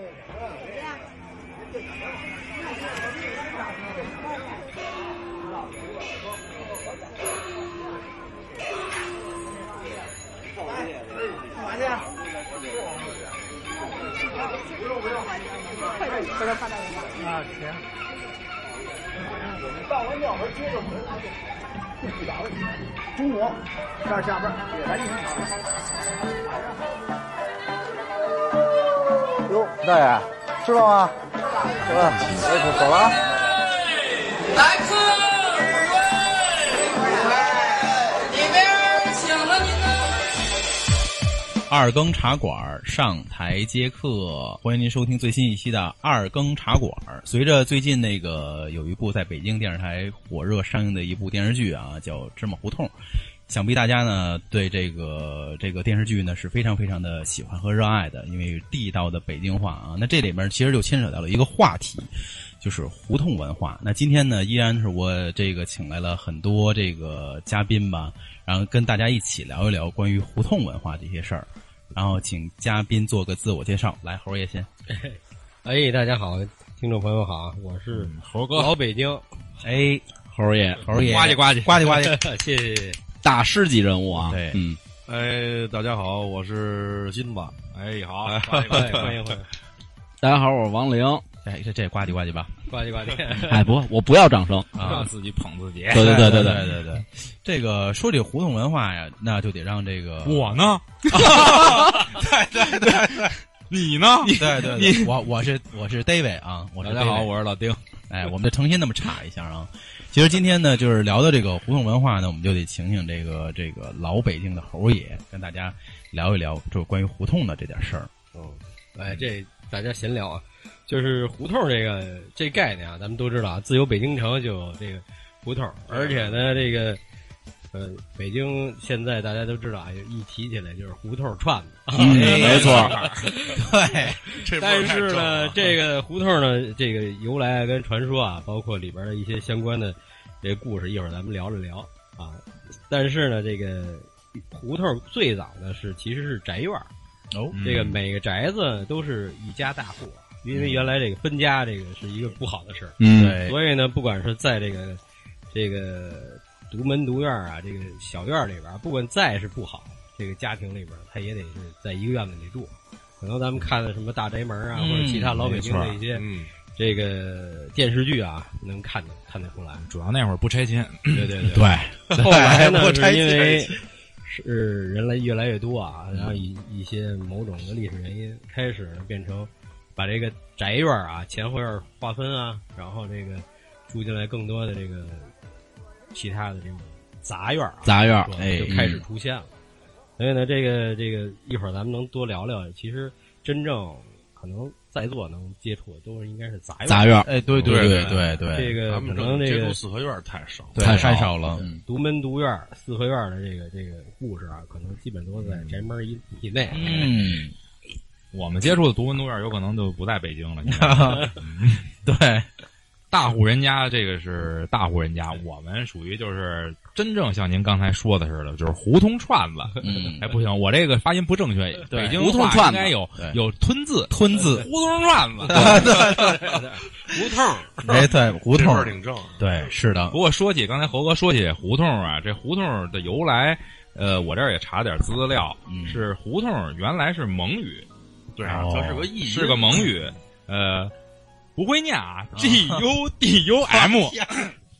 干嘛去？啊，行。到完庙门接着回来。中午这儿下班，咱一起哟，大爷，吃了吗？吃了，走了。来客人，里边请了您呢。二更茶馆上台接客，欢迎您收听最新一期的二更茶馆。随着最近那个有一部在北京电视台火热上映的一部电视剧啊，叫《芝麻胡同》，想必大家呢对这个这个电视剧呢是非常非常的喜欢和热爱的，因为地道的北京话啊。那这里面其实就牵扯到了一个话题，就是胡同文化。那今天呢，依然是我这个请来了很多这个嘉宾吧，然后跟大家一起聊一聊关于胡同文化这些事儿。然后请嘉宾做个自我介绍，来猴爷先。哎，大家好，听众朋友好，我是猴哥，老北京，哎，猴爷，猴爷，呱唧呱唧呱唧呱唧，谢 谢谢谢。大师级人物啊！对，嗯，哎，大家好，我是辛巴。哎，好，欢迎欢迎欢迎，大家好，我是王玲。哎，这这呱唧呱唧吧，呱唧呱唧。哎，不，我不要掌声啊，自己捧自己。对对对对对对对。这个说这胡同文化呀，那就得让这个我呢。对对对对，你呢？对对对，我我是我是 David 啊，我是大家好，我是老丁。哎，我们就诚心那么插一下啊。其实今天呢，就是聊到这个胡同文化呢，我们就得请请这个这个老北京的猴爷跟大家聊一聊，就是关于胡同的这点事儿。嗯，哎，这大家闲聊啊，就是胡同这个这概念啊，咱们都知道啊，自有北京城就有这个胡同，而且呢，这个呃，北京现在大家都知道啊，一提起来就是胡同串子，嗯，没错，对。但是呢，这个胡同呢，这个由来跟传说啊，包括里边的一些相关的这故事，一会儿咱们聊了聊啊。但是呢，这个胡同最早呢是其实是宅院哦，这个每个宅子都是一家大户，因为原来这个分家这个是一个不好的事儿，嗯，对，所以呢，不管是在这个这个独门独院啊，这个小院里边，不管再是不好，这个家庭里边，他也得是在一个院子里住。可能咱们看的什么大宅门啊，嗯或者其他老北京的一些嗯，这个电视剧啊，能看得看得出来。主要那会儿不拆迁。对对对。对，后来呢，是因为是人来越来越多啊，然后一一些某种的历史原因，开始变成把这个宅院啊、前后院划分啊，然后这个住进来更多的这个其他的这种杂院啊，杂院哎就开始出现了。所以呢，这个这个一会儿咱们能多聊聊。其实真正可能在座能接触的都是应该是杂院。杂院，哎，对对对对对这个可能这个接触四合院太少。太少太少了，嗯独门独院、四合院的这个这个故事啊，可能基本都在宅门以以内。嗯，我们接触的独门独院有可能就不在北京了。对，大户人家这个是大户人家，我们属于就是真正像您刚才说的似的，就是胡同串子。嗯，哎，不行，我这个发音不正确。北京胡同话串子。应该有有吞字，吞字，胡同串子。胡同，哎，对，胡同挺正。对，是的。不，过说起刚才猴哥说起胡同啊，这胡同的由来，呃，我这儿也查点资料，嗯。是胡同原来是蒙语，对它是个意音，是个蒙语，呃，不会念啊，G U D U M。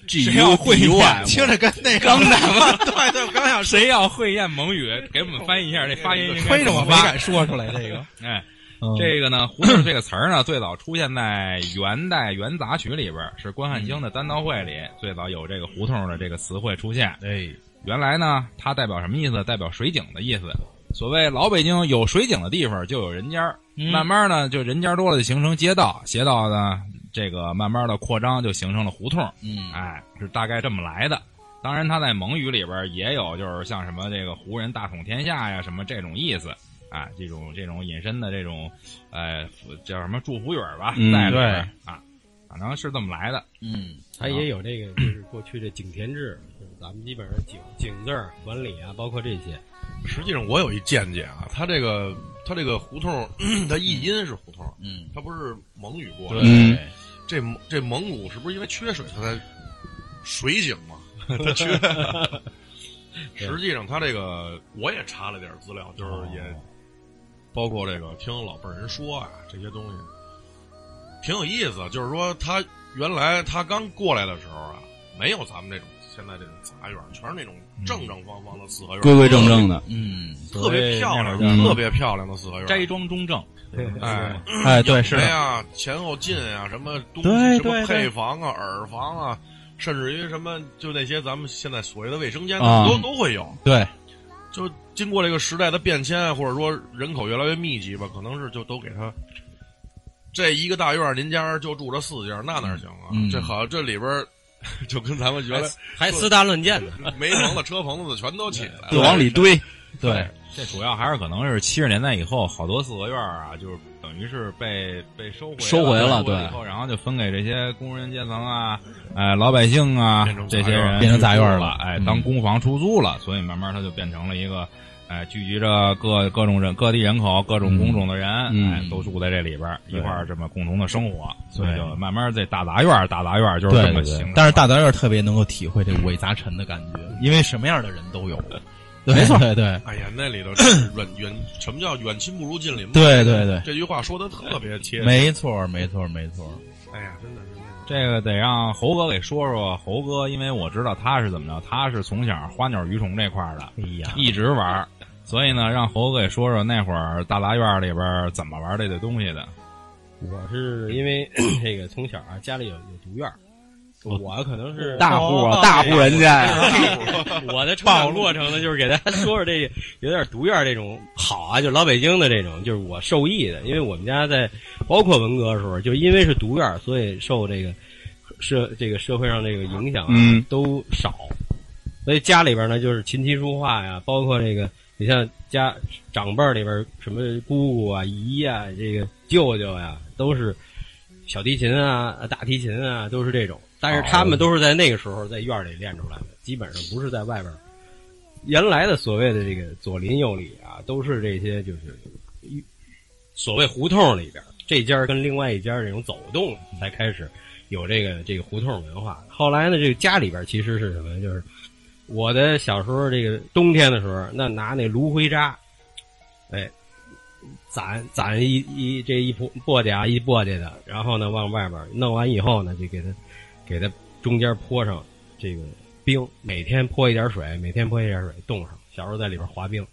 G U 会念，听着跟那刚才嘛，对对，我刚想谁要会念蒙语，给我们翻译一下这发音推着我发敢说出来这个，哎，嗯。这个呢，胡同这个词儿呢，最早出现在元代元杂曲里边，是关汉卿的单刀会里最早有这个胡同的这个词汇出现。哎，原来呢，它代表什么意思？代表水井的意思。所谓老北京有水井的地方就有人家儿，嗯慢慢呢，就人家多了就形成街道，街道呢，这个慢慢的扩张就形成了胡同。嗯，哎，是大概这么来的。当然，它在蒙语里边也有，就是像什么这个胡人大统天下呀，什么这种意思。啊，这种这种隐身的这种，呃，叫什么祝福语儿吧，嗯在里边对啊，反正是这么来的。嗯，它也有这个，就是过去的井田制，就是咱们基本上井井字儿管理啊，包括这些。实际上，我有一见解啊，它这个它这个胡同，它译音是胡同，嗯，它不是蒙语过来对的。嗯这这蒙古是不是因为缺水，它才水井嘛？它缺。实际上，他这个我也查了点资料，就是也包括这个听老辈人说啊，这些东西挺有意思。就是说，他原来他刚过来的时候啊，没有咱们这种现在这种杂院，全是那种正正方方的四合院，规规正正的，嗯，特别漂亮，特别漂亮的四合院。斋庄中正，哎，哎，对，是呀，前后进啊，什么东西，什么配房啊、耳房啊，甚至于什么，就那些咱们现在所谓的卫生间，啊都都会有。对，就经过这个时代的变迁，或者说人口越来越密集吧，可能是就都给他这一个大院，您家就住着四家，那哪行啊？嗯这好，这里边儿 就跟咱们原来还私搭乱建呢。煤棚子、车棚子全都起来了，就往里堆。对，这主要还是可能是七十年代以后，好多四合院啊，就是等于是被被收回收回了对以后，然后就分给这些工人阶层啊，哎，老百姓啊这些人变成杂院了了，哎，嗯当公房出租了，所以慢慢它就变成了一个。哎，聚集着各各种人、各地人口、各种工种的人，嗯哎，都住在这里边儿，一块儿这么共同的生活，所以就慢慢这大杂院儿、大杂院儿就是这么形成。但是大杂院特别能够体会这五味杂陈的感觉，因为什么样的人都有。没错，对对哎呀，那里头是远远，什么叫远亲不如近邻？对对对，这句话说的特别切。没错没错没错。哎呀，真的是这个得让猴哥给说说。猴哥，因为我知道他是怎么着，他是从小花鸟鱼虫这块儿的，哎呀，一直玩儿。所以呢，让猴哥也说说那会儿大杂院里边怎么玩这个东西的。我是因为 这个从小啊家里有有独院儿，我可能是大户啊，哦大户人家。呀，我的成长 过程呢，就是给大家说说这个 有点独院儿这种好啊，就老北京的这种，就是我受益的，因为我们家在包括文革的时候，就因为是独院儿，所以受这个社这个社会上这个影响啊、嗯。都少，所以家里边呢就是琴棋书画呀，包括这个你像家长辈儿里边儿什么姑姑啊、姨啊、这个舅舅呀，都是小提琴啊、大提琴啊，都是这种。但是他们都是在那个时候在院儿里练出来的，基本上不是在外边儿。原来的所谓的这个左邻右里啊，都是这些就是一所谓胡同里边儿这家跟另外一家这种走动，才开始有这个这个胡同文化。后来呢，这个家里边儿其实是什么？就是我的小时候，这个冬天的时候，那拿那芦荟渣，哎，攒攒一一这一簸簸箕啊一簸箕的，然后呢往外边弄完以后呢，就给它给它中间泼上这个冰，每天泼一点水，每天泼一点水，冻上。小时候在里边滑冰，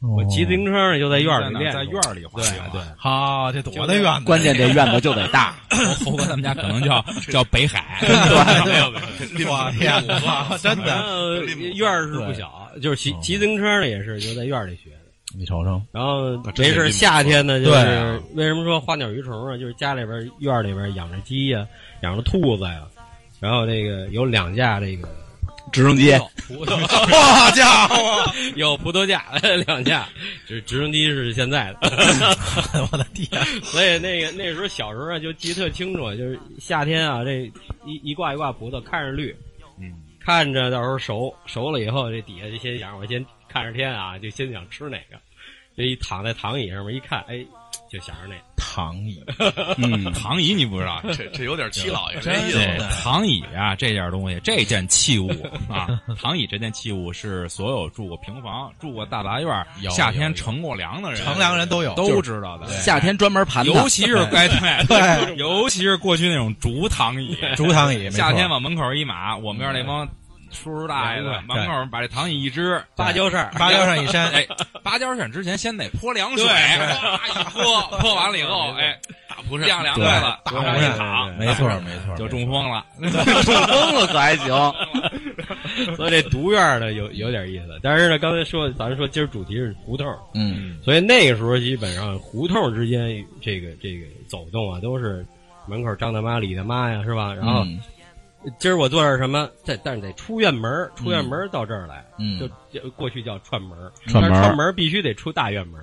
我骑自行车呢就在院儿里练，在院儿里滑对对。好，这多大院子？关键这院子就得大。猴猴哥他们家可能叫 叫北海，对，没有没有。我天哪，真的，院儿是不小，就是骑骑自行车呢也是就在院儿里学的。你瞅瞅，然后没事夏天呢，就是为什么说花鸟鱼虫啊？就是家里边院儿里边养着鸡呀、养着兔子呀，然后这个有两架这个直升机，葡萄，好家伙，有葡萄架 两架，这直升机是现在的。我的天，所以那个那时候小时候啊，就记得特清楚，就是夏天啊，这一一挂一挂葡萄，看着绿，嗯，看着到时候熟熟了以后，这底下就先想我先看着天啊，就先想吃哪个。这一躺在躺椅上面一看，哎，就想着那。躺椅，嗯，躺椅你不知道，这这有点七老爷这真意思。躺椅啊，这件东西，这件器物啊，躺椅这件器物是所有住过平房、住过大杂院夏天乘过凉的人，乘凉人都有都知道的。夏天专门盘，尤其是哎对对尤其是过去那种竹躺椅，竹躺椅，夏天往门口一码，我们院那帮叔叔大爷的门口把这躺椅一支，芭蕉扇，芭蕉扇一扇，哎，芭蕉扇之前先得泼凉水，一泼，泼完了以后，哎，打不是晾凉对快了，大往上一躺，没错没错，就中风了。中风了可还行？所以这独院儿呢有有点意思。但是呢，刚才说咱说今儿主题是胡同，嗯，所以那个时候基本上胡同之间这个这个走动啊，都是门口张大妈李大妈呀，是吧？然后嗯今儿我做点什么，这但是得出院门，出院门到这儿来，嗯。就就过去叫串门，串门串门必须得出大院门，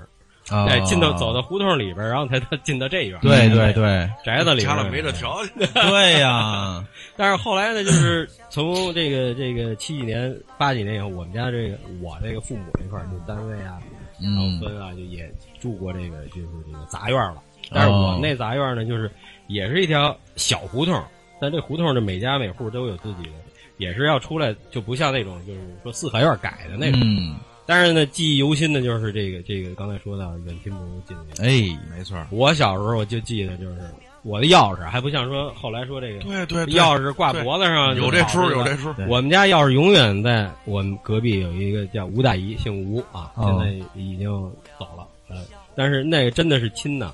啊哎，进到走到胡同里边，然后才能进到这院，对对对宅子里边儿家里没这条件，对呀，但是后来呢，就是从这个这个七几年、八几年以后，我们家这个我这个父母这块儿，就单位啊，然后嗯分啊，就也住过这个就是这个杂院了。但是我们那杂院呢，就是也是一条小胡同，但这胡同的每家每户都有自己的，也是要出来，就不像那种就是说四合院改的那种。嗯，但是呢，记忆犹新的就是这个这个刚才说到远亲不如近邻。哎，没错，我小时候我就记得就是我的钥匙，还不像说后来说这个对对对，钥匙挂脖子上有这出，有这出，我们家钥匙永远在我们隔壁有一个叫吴大姨，姓吴啊，哦现在已经走了。呃，但是那个真的是亲呐，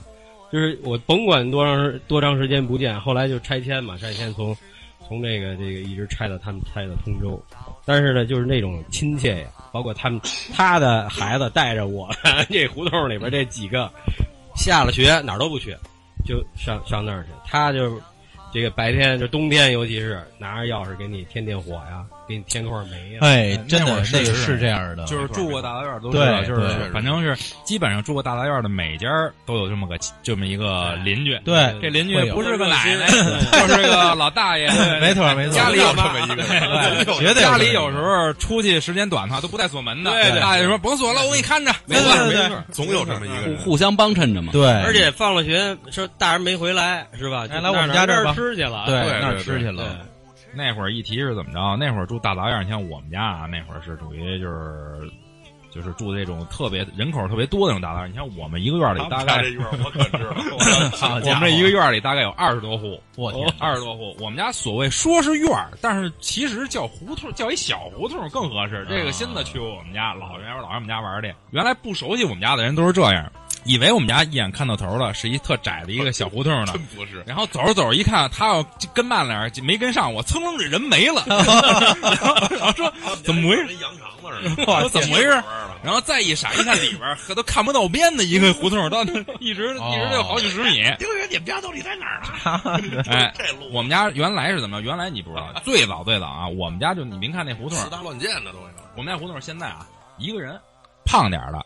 就是我甭管多长时多长时间不见，后来就拆迁嘛，拆迁从从这个这个一直拆到他们拆到通州，但是呢，就是那种亲切呀，包括他们他的孩子带着我 这胡同里边这几个，下了学哪儿都不去，就上上那儿去，他就。这个白天就冬天，尤其是拿着钥匙给你添添火呀，给你添块煤呀。哎，真的那会儿是那个是这样的，就是住过大杂院都知道，就是反正是基本上住过大杂院的每家都有这么个这么一个邻居。对这邻居不是个奶奶，就是个老大爷。没错没错，家里有有这么一个绝对家里有时候出去时间短的话都不带锁门的。对对大爷说甭锁了，我给你看着。没错没错。总有这么一个人。互互相帮衬着嘛。对，而且放了学说大人没回来是吧？来我们家这儿吃去了。对对那儿吃去了，那会儿一提是怎么着？那会儿住大杂院，你像我们家啊，那会儿是属于就是就是住这种特别人口特别多的那种大杂院。你像我们一个院里大概这院我可知道，我们这一个院里大概有二十多户，我天，二十多户。我们家所谓说是院儿，但是其实叫胡同，叫一小胡同更合适。这个新的去过我们家，老人老上我们家玩儿去。原来不熟悉我们家的人都是这样，以为我们家一眼看到头了，是一特窄的一个小胡同呢真。不是。然后走着走着一看，他要跟慢点儿，没跟上我，噌楞这人没了。然 后说怎么回事？跟羊肠子似的，说怎么回事？然后再一闪，一看里边都看不到边的一个胡同，到那一直一直得有好几十米。丁爷，你们家到底在哪儿呢？哎我们家原来是怎么着？原来你不知道，最早最早啊，我们家就你别看那胡同，四大乱箭的东西。我们家胡同现在啊，一个人胖点儿的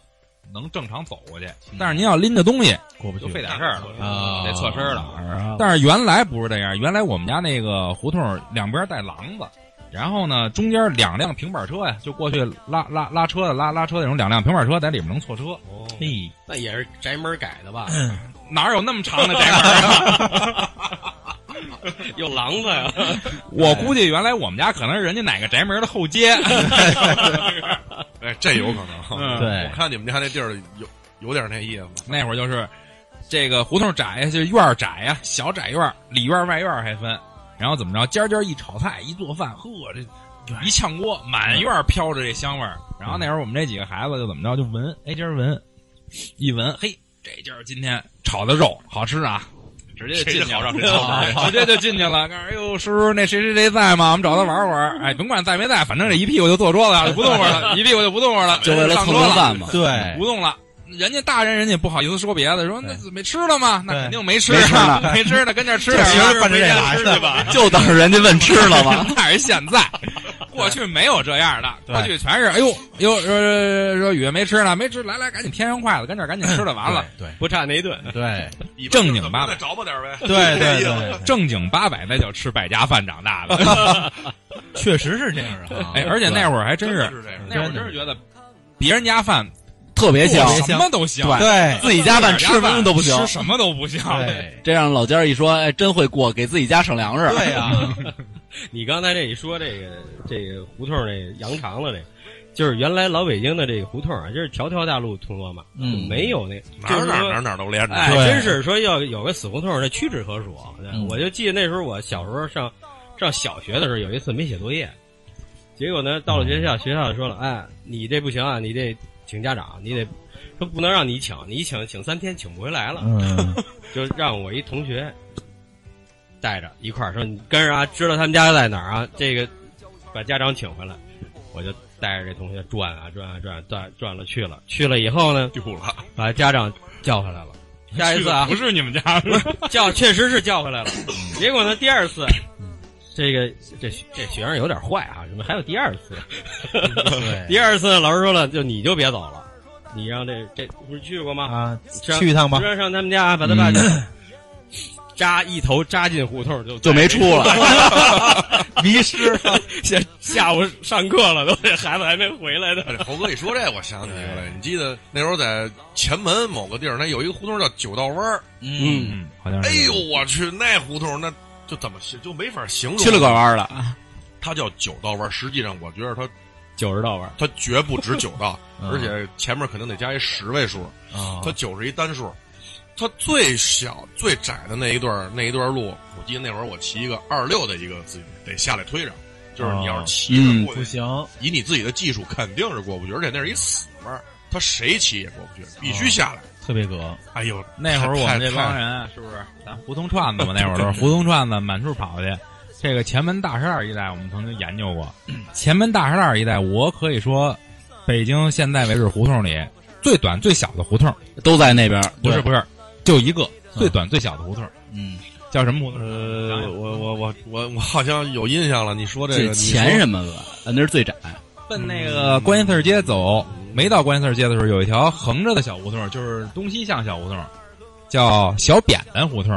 能正常走过去，但是您要拎着东西就过不去费点事儿了，啊，得侧身了。啊但是原来不是这样，原来我们家那个胡同两边带廊子，然后呢中间两辆平板车呀，就过去拉拉拉车的拉拉车那种两辆平板车在里面能错车，哦，嘿，那也是宅门改的吧？哪有那么长的宅门啊？有廊子呀。我估计原来我们家可能是人家哪个宅门的后街。哎，这有可能。嗯对我看你们家那地儿有有点那意思。那会儿就是这个胡同窄呀，就是院儿窄呀，小窄院儿，里院儿外院儿还分。然后怎么着，尖尖一炒菜一做饭，呵，这一炝锅，满院飘着这香味儿。然后那会儿我们这几个孩子就怎么着，就闻，哎，今儿闻，一闻，嘿，这家儿今天炒的肉好吃啊。直接就进去了，直接就进去了。哎呦，叔叔，那谁谁谁在吗？我们找他玩会儿。哎，甭管在没在，反正这一屁股就坐桌子上，就不动会儿了，一屁股就不动会儿了，就为了蹭顿饭嘛。对不动了。人家大人，人家不好意思说别的，说那没吃了吗？那肯定没吃没吃啊，呢没吃的，跟这吃点实奔着这来的吧。就等着人家问吃了吗？那是现在，过去没有这样的，过去全是哎呦呦说说雨没吃呢，没吃，来来赶紧添上筷子，跟这儿赶紧吃了完了。对 不差那一顿。对 正经八百再找吧点呗。对对对，正经八百那叫吃败家饭长大的，确实是这样的啊。哎，而且那会儿还真是是这样。那会儿真是觉得别人家饭特别香，什么都香，对自己家饭吃什么都不行。吃什么都不香。对这让老尖儿一说，哎，真会过，给自己家省粮食。对呀，你刚才这一说这个这个胡同这个羊肠子这，就是原来老北京的这个胡同啊，就是条条大路通罗马，嗯没有那哪哪儿哪儿哪儿都连着。哎，对真是说要有个死胡同，那屈指可数。嗯我就记得那时候我小时候上上小学的时候，有一次没写作业，结果呢到了学校，学校就说了，哎，你这不行啊，你得请家长，你得说不能让你请，你请请三天请不回来了，嗯，就让我一同学带着一块儿说，你跟着啊，知道他们家在哪儿啊，这个把家长请回来，我就带着这同学转啊转啊转啊转转了去了，去了以后呢，丢了，把家长叫回来了。下一次啊，不是你们家，叫确实是叫回来了。结果呢，第二次，这个这这学生有点坏啊，怎么还有第二次？第二次老师说了，就你就别走了，你让这这不是去过吗？啊，上去一趟吧。让上他们家把他爸这 扎一头扎进胡同就就没出了，迷失了。下下午上课了，都这孩子还没回来呢。哎，猴哥一说这，我想起一个来。你记得那时候在前门某个地儿，那有一个胡同叫九道弯儿。嗯，嗯，好像是哎呦，我去，那胡同那就怎么形就没法形容。去了个弯儿了，它叫九道弯，实际上我觉得它九十道弯，它绝不止九道，嗯而且前面肯定得加一十位数。啊它九是一单数。它最小最窄的那一段那一段路，我记得那会儿我骑一个二六的一个自行车得下来推着，就是你要是骑着嗯过去，不行，以你自己的技术肯定是过不去，而且那是一死弯儿，他谁骑也过不去，必须下来。特别格。哎呦，那会儿我们这帮人啊是不是？咱胡同串子嘛，那会儿都是胡同串子，满处跑去。这个前门大栅栏一带，我们曾经研究过。前门大栅栏一带，我可以说，北京现在为止胡同里最短最小的胡同，都在那边不是不是，就一个最短最小的胡同，嗯，叫什么胡同？呃，我我我我我好像有印象了。你说这这个钱什么的，啊，那是最窄。奔那个观音寺街走，没到观音寺街的时候，有一条横着的小胡同，就是东西向小胡同，叫小扁担胡同。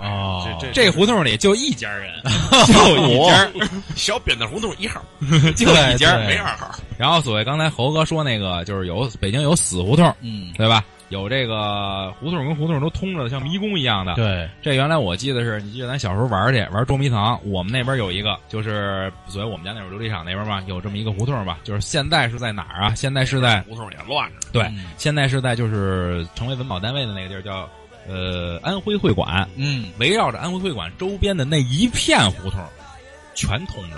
哦，这这胡同里就一家人，就一家，小扁担胡同一号，就一家没二号。然后所谓刚才猴哥说那个，就是有北京有死胡同，嗯，对吧？有这个胡同跟胡同都通着的，像迷宫一样的。对，这原来我记得是，你记得咱小时候玩去玩捉迷藏，我们那边有一个，就是所谓我们家那会儿琉璃厂那边嘛，有这么一个胡同吧。就是现在是在哪儿啊？现在是在胡同也乱着。对，嗯现在是在就是成为文保单位的那个地儿叫呃安徽会馆，嗯，围绕着安徽会馆周边的那一片胡同，全通着。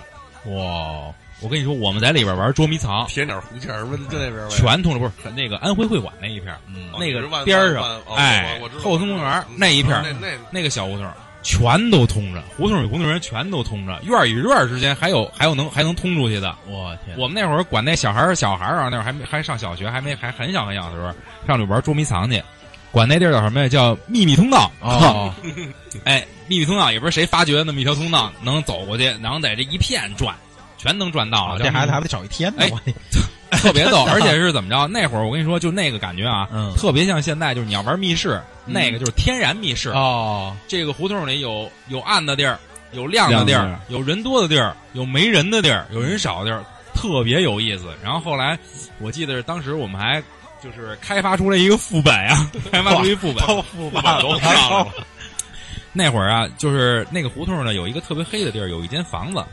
哇，我跟你说，我们在里边玩捉迷藏，贴点红线儿，问就那边呗。全通着，不是那个安徽会馆那一片，嗯哦那个边上哎后松公园那一片那那那个小胡同全都通着，胡同与胡同人全都通着，院与院之间还有还有能还能通出去的。我天，我们那会儿管那小孩儿小孩儿啊，那会儿还没还上小学，还没还很小很小的时候，上里玩捉迷藏去，管那地儿叫什么呀？叫秘密通道。哦，哎，秘密通道也不是谁发掘的那么一条通道，能走过去，然后在这一片转，全能赚到了。这孩子还得找一天呢，特别逗，而且是怎么着？那会儿我跟你说，就那个感觉啊，嗯特别像现在，就是你要玩密室，那个就是天然密室。哦，这个胡同里有有暗的地儿，有亮的地儿，有人多的地儿，有没人的地儿，有人少的地儿，特别有意思。然后后来我记得是当时我们还就是开发出来一个副本啊、开发出一副本，副本都上了。那会儿啊，就是那个胡同呢有一个特别黑的地儿，有一间房子。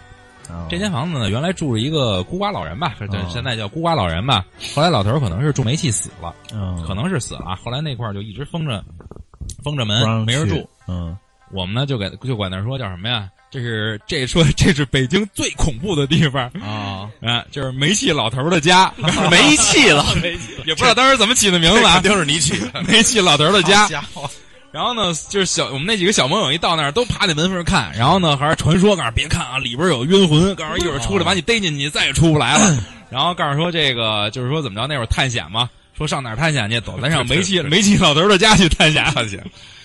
这间房子呢，原来住着一个孤寡老人吧，现在叫孤寡老人吧。后来老头儿可能是住煤气死了，嗯，可能是死了。后来那块儿就一直封着，封着门，没人住。嗯，我们呢就给就管那儿说叫什么呀？这是这说这是北京最恐怖的地方啊，啊，就是煤气老头儿的家，煤气了，也不知道当时怎么起的名字啊 肯，定是你起的。煤气老头的家。家伙，然后呢，就是小我们那几个小朋友一到那儿都趴在门缝看，然后呢还是传说，告诉别看啊，里边有冤魂，告诉一会儿出来把你逮进去，再也出不来了。然后告诉说这个就是说怎么着，那会儿探险嘛，说上哪儿探险去，走，咱上煤气煤气老头的家去探险，去。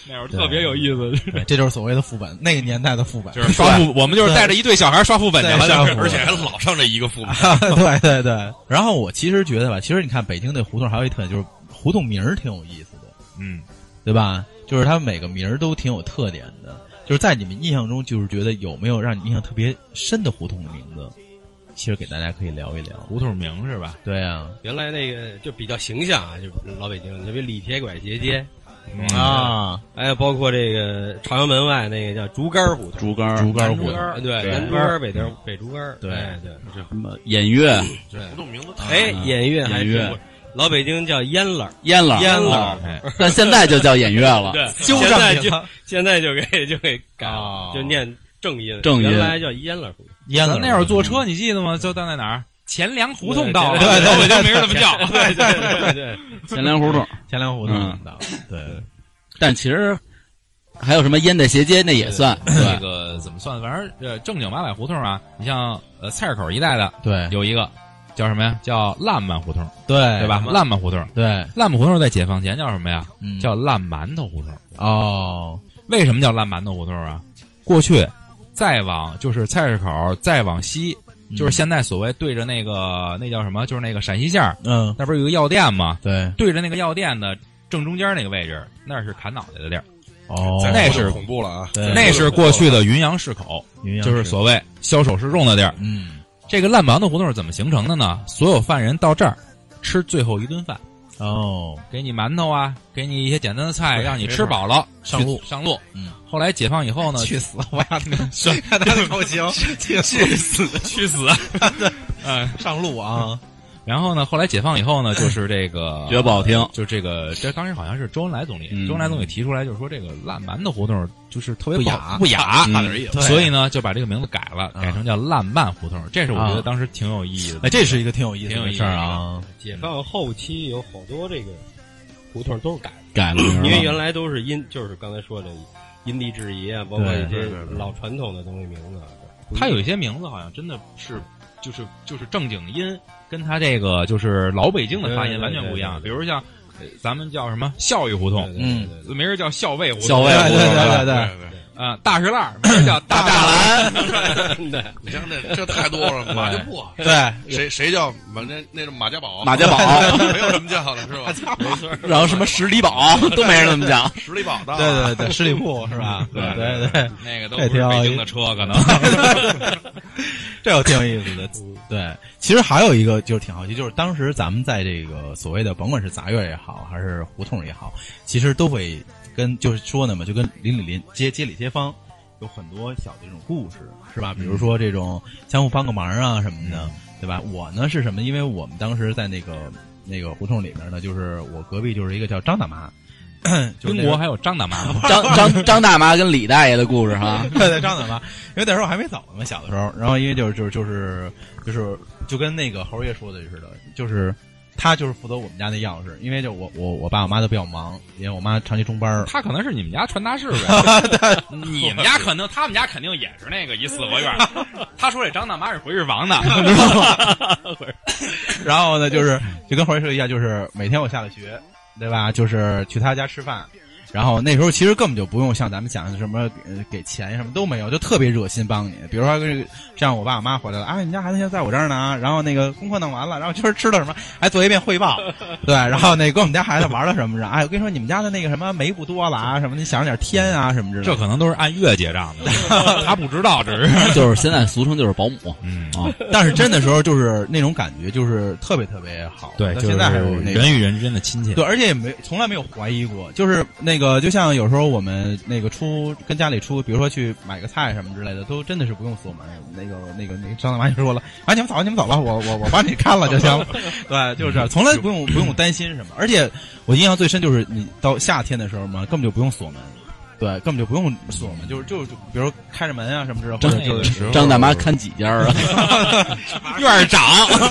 那会儿特别有意思，这就是所谓的副本，那个年代的副本，就是刷副，我们就是带着一队小孩刷副本去了，而且还老上这一个副本。对对对。然后我其实觉得吧，其实你看北京那胡同还有一特点，就是胡同名儿挺有意思的，嗯，对吧？就是它每个名儿都挺有特点的。就是在你们印象中，就是觉得有没有让你印象特别深的胡同的名字？其实给大家可以聊一聊。胡同名是吧？对啊，原来那个就比较形象啊，就老北京，特别李铁拐斜街，嗯。啊，还有包括这个朝阳门外那个叫竹竿胡同，竹竿竹竿胡同。对，南竹竿北头北竹竿，对。哎对，什么？演乐、对，胡同名字太哎，演乐还演乐是老北京叫烟了，烟了，烟了，哎，但现在就叫演乐了。对，纠 现在就现在就给就给改哦。了，就念正音，正音。原来叫烟了胡同，烟了咱那会儿坐车，你记得吗？就到那哪儿？钱粮胡同到了，对对对。老北京没人这么叫。对对对对，钱粮胡同，钱粮胡同到了，对，但其实还有什么烟袋斜街，那也算。这对，个怎么算？反正呃，正经八百胡同啊，你像呃菜市口一带的对。有一个叫什么呀？叫烂漫胡同，对对吧？烂漫胡同，对，烂漫胡同在解放前叫什么呀？嗯叫烂馒头胡同。哦，为什么叫烂馒头胡同啊？过去再往就是菜市口，再往西，就是现在所谓对着那个那叫什么？就是那个陕西线嗯，那不是有一个药店吗？对，对着那个药店的正中间那个位置，那是砍脑袋的地儿。哦那是恐怖了啊！那是过去的云阳市口，云阳市就是所谓枭首示众的地儿。嗯这个烂盲的胡同是怎么形成的呢？所有犯人到这儿吃最后一顿饭，哦给你馒头啊，给你一些简单的菜，让你吃饱了上路上路。嗯，后来解放以后呢，去死！我要那个看他的口型，去死去死。嗯，上路啊！然后呢，后来解放以后呢，就是这个 觉得不好听。就这个这当时好像是周恩来总理，嗯。周恩来总理提出来，就是说这个烂漫的胡同就是特别不雅。不雅，差点意思所以呢就把这个名字改了，啊改成叫烂漫胡同。这是我觉得啊当时挺有意义的。哎，这是一个挺有意思挺有意思的事儿啊！解放后期有好多这个胡同都是改的，改了名，因为原来都是因就是刚才说的因地制宜啊，包括对一些对对对。老传统的东西名字啊。它有一些名字好像真的是就是就是正经音，跟他这个就是老北京的发音完全不一样。比如像呃咱们叫什么孝义胡同，嗯对对名儿叫校尉胡同，校尉对对对。对，对，啊，大石烂儿叫大栅栏，对 对，你像这这太多了，马家铺，对，谁谁叫马那那种马家堡？马家堡，没有什么叫的是吧？没错。然后什么十里堡都没人这么讲。十里堡的，对对对，十里铺是吧？对对对，那个都不是北京的车，可能。这有挺有意思的。对，其实还有一个就是挺好奇，就是当时咱们在这个所谓的甭管是杂院也好，还是胡同也好，其实都会跟就是说呢嘛，就跟邻里邻街街里街坊有很多小的这种故事，是吧？比如说这种相互帮个忙啊什么的，对吧？我呢是什么？因为我们当时在那个那个胡同里面呢，就是我隔壁就是一个叫张大妈。就是那个英国还有张大妈，张张张大妈跟李大爷的故事哈，对对，张大妈，因为那时候我还没走呢，小的时候，然后因为就是就是就是就是就跟那个猴爷说的似的，就是他就是负责我们家那钥匙，因为就我我我爸我妈都比较忙，因为我妈长期中班儿他可能是你们家传达室呗。你们家可能，他们家肯定也是那个一四合院。他说这张大妈是回日房的，知道吗？然后呢，就是就跟猴爷说一样，就是每天我下了学，对吧？就是去他家吃饭。然后那时候其实根本就不用像咱们讲的什么呃给钱什么都没有，就特别热心帮你。比如说这个像我爸我妈回来了，啊，你们家孩子现在在我这儿呢啊，然后那个功课弄完了，然后今儿吃了什么，还做一遍汇报，对，然后那跟我们家孩子玩了什么着，哎，我跟你说你们家的那个什么煤不多了啊，什么你想着点天啊什么之类的。这可能都是按月结账的，他不知道，只是就是现在俗称就是保姆嗯，啊。但是真的时候就是那种感觉，就是特别特别好。对，就现在还有那个人与人之间的亲切。对，而且也没从来没有怀疑过，就是那个，就像有时候我们那个出跟家里出，比如说去买个菜什么之类的，都真的是不用锁门。那个那个那个张大妈就说了，啊，你们走，你们走吧，我我我帮你看了就行了。对，就是这样，从来不用不用担心什么。而且我印象最深就是你到夏天的时候嘛，根本就不用锁门。对，根本就不用锁门，就是就是，比如说开着门啊什么之类的，张大妈看几家啊？院长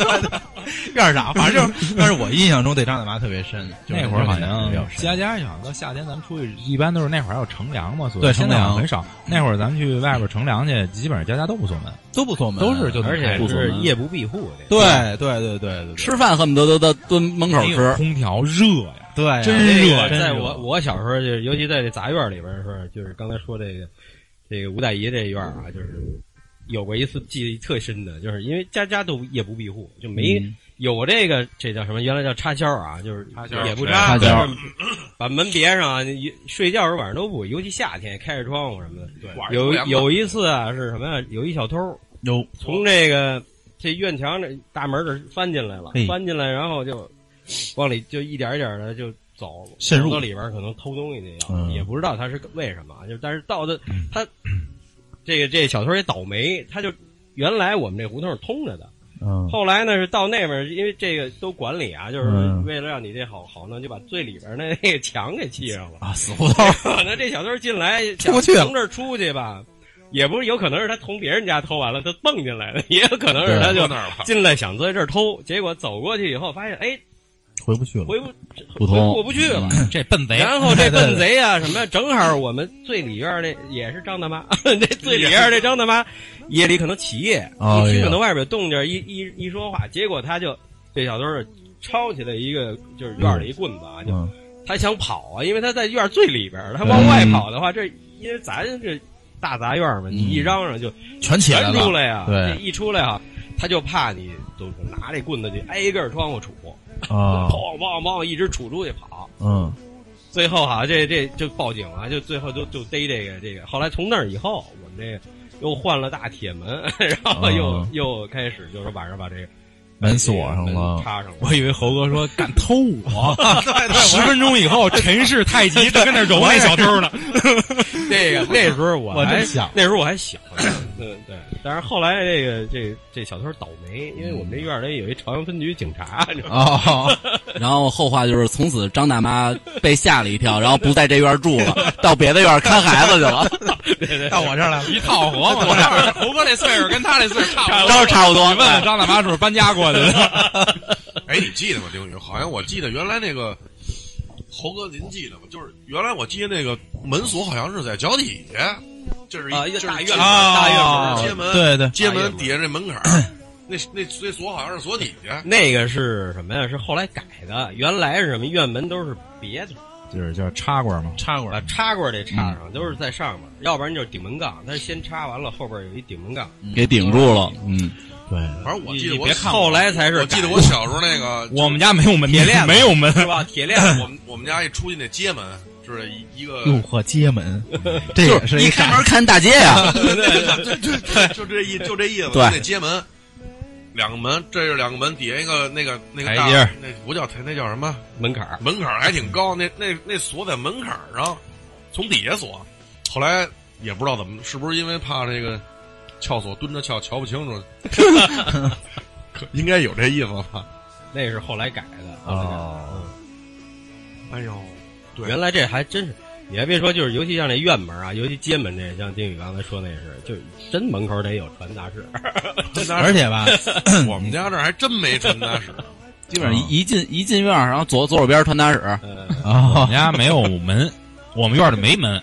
院长，反正就是，但是我印象中对张大妈特别深。就是那会儿好像比较深家家好像到夏天咱们出去，一般都是那会儿还有乘凉嘛，所以对现在乘凉很少。那会儿咱们去外边乘凉去，基本上家家都不锁门，都不锁门，都是就而且是夜不闭户，对对对对对对，吃饭恨不得都都蹲门口吃。空调热呀。对啊，真热在我我小时候就是，尤其在这杂院里边的时候，就是刚才说这个这个吴大爷这院啊，就是有过一次记忆特深的，就是因为家家都夜不闭户，就没、嗯。有这个这叫什么？原来叫插销啊，就是插销。也不插，插销。把门别上啊，你睡觉时候晚上都不，尤其夏天开着窗户什么的。对。有有一次啊，是什么呀？有一小偷。有。从这个这院墙这大门这翻进来了，翻进来，然后就往里就一点一点的就走，渗入。到里边可能偷东西去要，嗯。也不知道他是为什么啊，就但是到的他这个这小偷也倒霉，他就原来我们这胡同是通着的，嗯。后来呢是到那边，因为这个都管理啊，就是嗯。为了让你这好好弄，就把最里边儿的那个墙给砌上了。啊，死胡同，那这小偷进来出不去了想从这儿出去吧，也不是有可能是他从别人家偷完了，他蹦进来的，也有可能是他就那儿了，进来想在这儿偷，结果走过去以后发现，哎，回不去了。回不不通。过不去了。这笨贼，然后这 笨贼啊，什么正好我们最里院那也是张大妈，那最里院这张大妈 夜里可能起夜，一听可能外边有动静，一一一说话，结果他就这小偷儿抄起来一个就是院里一棍子啊，就嗯他想跑啊，因为他在院最里边儿，他往外跑的话，这因为咱这大杂院嘛，你一嚷嚷就全起来全了。出来呀，对。这一出来啊，他就怕你都拿这棍子去挨个儿窗户杵，啊，砰砰砰一直杵出去跑。嗯，最后哈，这这就报警了，就最后就就逮这个这个。后来从那儿以后，我们这个又换了大铁门，然后又、哦又开始就是晚上把这个门锁上了，插上了。我以为猴哥说敢偷我，十分钟以后陈氏太极正跟那揉那小偷呢。那个那时候我还我真想那时候我还小呢，对对。但是后来这个这这小偷倒霉，因为我们这院儿里有一朝阳分局警察，你知道吗？哦，然后后话就是从此张大妈被吓了一跳，然后不在这院住了，到别的院看孩子去了，到我这儿来了，一套活嘛，猴哥这岁数跟他这岁数差不多，都是差不多你问问张大妈是不是搬家过去的？哎，你记得吗，丁宇？好像我记得原来那个猴哥，您记得吗？就是原来我记得那个门锁好像是在脚底下，这是一啊一个大院大院门接门对对，街门门底下那门槛，那那那锁好像是锁底下。那个是什么呀？是后来改的，原来是什么院门都是别的，就是叫插管嘛，插管，把插管得插上，都是在上面，要不然就是顶门杠。它是先插完了，后边有一顶门杠。给顶住了。嗯，对，反正我记得我别看后来才是我记得我小时候那个，我们家没有门，铁链没有门，是吧？铁链 我们我们家一出去那街门是一一个，诱惑街门，这也是一一开门看大街呀，对对 对就这意就这意思。对那街门两个门，这是两个门，底下一个那个那个大台阶那不叫台，那叫什么？门槛儿。门槛儿还挺高，那那那锁在门槛儿上，从底下锁。后来也不知道怎么，是不是因为怕这个撬锁蹲着撬瞧不清楚，可应该有这意思吧？那是后来改的。后来改的哦，哎呦，对原来这还真是，你还别说，就是尤其像这院门啊，尤其街门这，像丁宇刚才说那是，就是真门口得有传达室。而且吧，我们家这儿还真没传达室，基本上一一进一进院儿，然后左左手边传达室，呃，我啊们，家没有门，我们院里没门，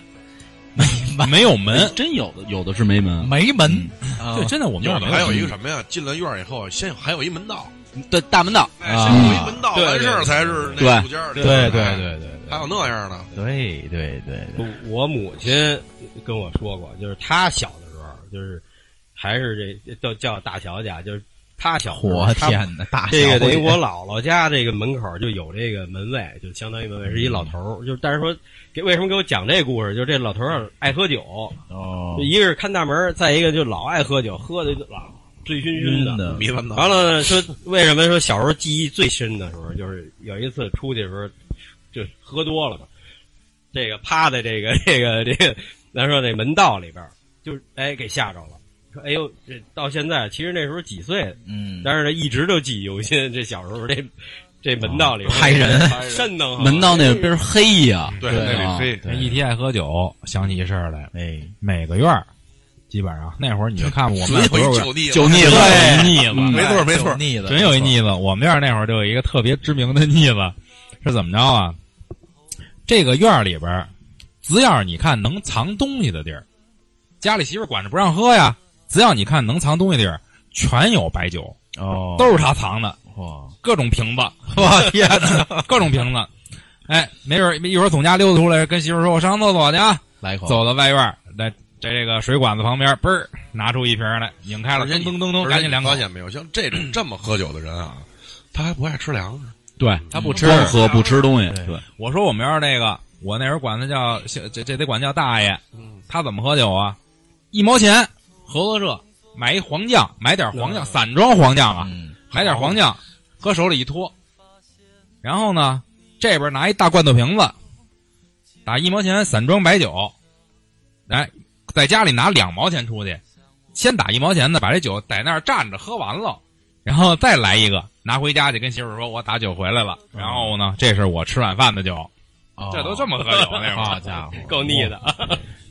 没没有门，真有的有的是没门，没门，啊对，真的我们院还有一个什么呀？进了院以后，先还有一门道，对大门道，哎，啊先有一门道对完事儿才是那对住家儿对对对哎对对还有那样的，对对对对，我母亲跟我说过，就是她小的时候，就是还是这叫叫大小姐，就是她小时候我天哪，大这个小姐等于我姥姥家这个门口就有这个门卫，就相当于门卫是一老头儿。就是但是说，给为什么给我讲这故事？就是这老头儿爱喝酒，哦，一个是看大门，再一个就老爱喝酒，喝的就老醉醺醺的。的迷乱道。完了，说为什么说小时候记忆最深的时候，就是有一次出去的时候，就喝多了嘛，这个趴在这个 这个这个咱说这门道里边儿，就是哎给吓着了。说哎呦，这到现在其实那时候几岁，嗯，但是呢一直都记忆犹新。这小时候这这门道里边拍人瘆得慌门道那边黑呀，对，那里黑。一提爱喝酒，想起一事儿来，哎，每个院儿基本上那会儿你就看我们有一酒腻子，酒腻子，对腻子，嗯没错没错腻子，真有一腻子。我们院儿那会儿就有一个特别知名的腻子，是怎么着啊？这个院儿里边，只要你看能藏东西的地儿，家里媳妇管着不让喝呀。只要你看能藏东西的地儿，全有白酒，哦，都是他藏的，哇，各种瓶子，我天哪，各种瓶子。哎，没准一会儿从家溜达出来，跟媳妇说：“我上厕所去啊。”来一口，走到外院儿，在在这个水管子旁边，嘣儿拿出一瓶来，拧开了，噔噔噔噔，赶紧两口发。现没有，像这种 这么喝酒的人啊，他还不爱吃粮食。对他不吃，光喝不吃东西，对对，我说我们要是那个，我那时候管他叫这这得管叫大爷。他怎么喝酒啊？一毛钱合作社买一黄酱，买点黄酱，散装黄酱啊，嗯，买点黄酱，搁手里一托。然后呢，这边拿一大罐头瓶子，打一毛钱散装白酒，来在家里拿两毛钱出去，先打一毛钱的，把这酒在那儿站着喝完了，然后再来一个拿回家去跟媳妇儿说，我打酒回来了。然后呢，这是我吃晚饭的酒，哦这都这么喝酒 那会儿。好家伙，够腻的。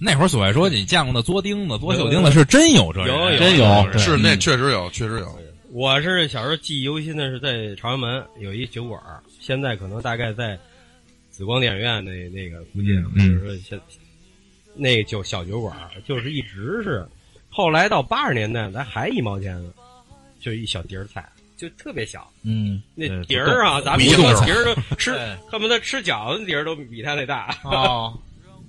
那会儿所谓说你见过那嘬钉子、嘬袖钉子是真有这人，有有真有是那嗯确实有，确实有。我是小时候记忆犹新的是在朝阳门有一酒馆，现在可能大概在紫光电影院那那个附近，嗯就是说现那酒小酒馆，就是一直是，后来到八十年代咱还一毛钱呢，就一小碟儿菜，就特别小，嗯，那碟儿啊，咱们一个碟儿都 吃，恨不得吃饺子碟儿都比他那大，哦，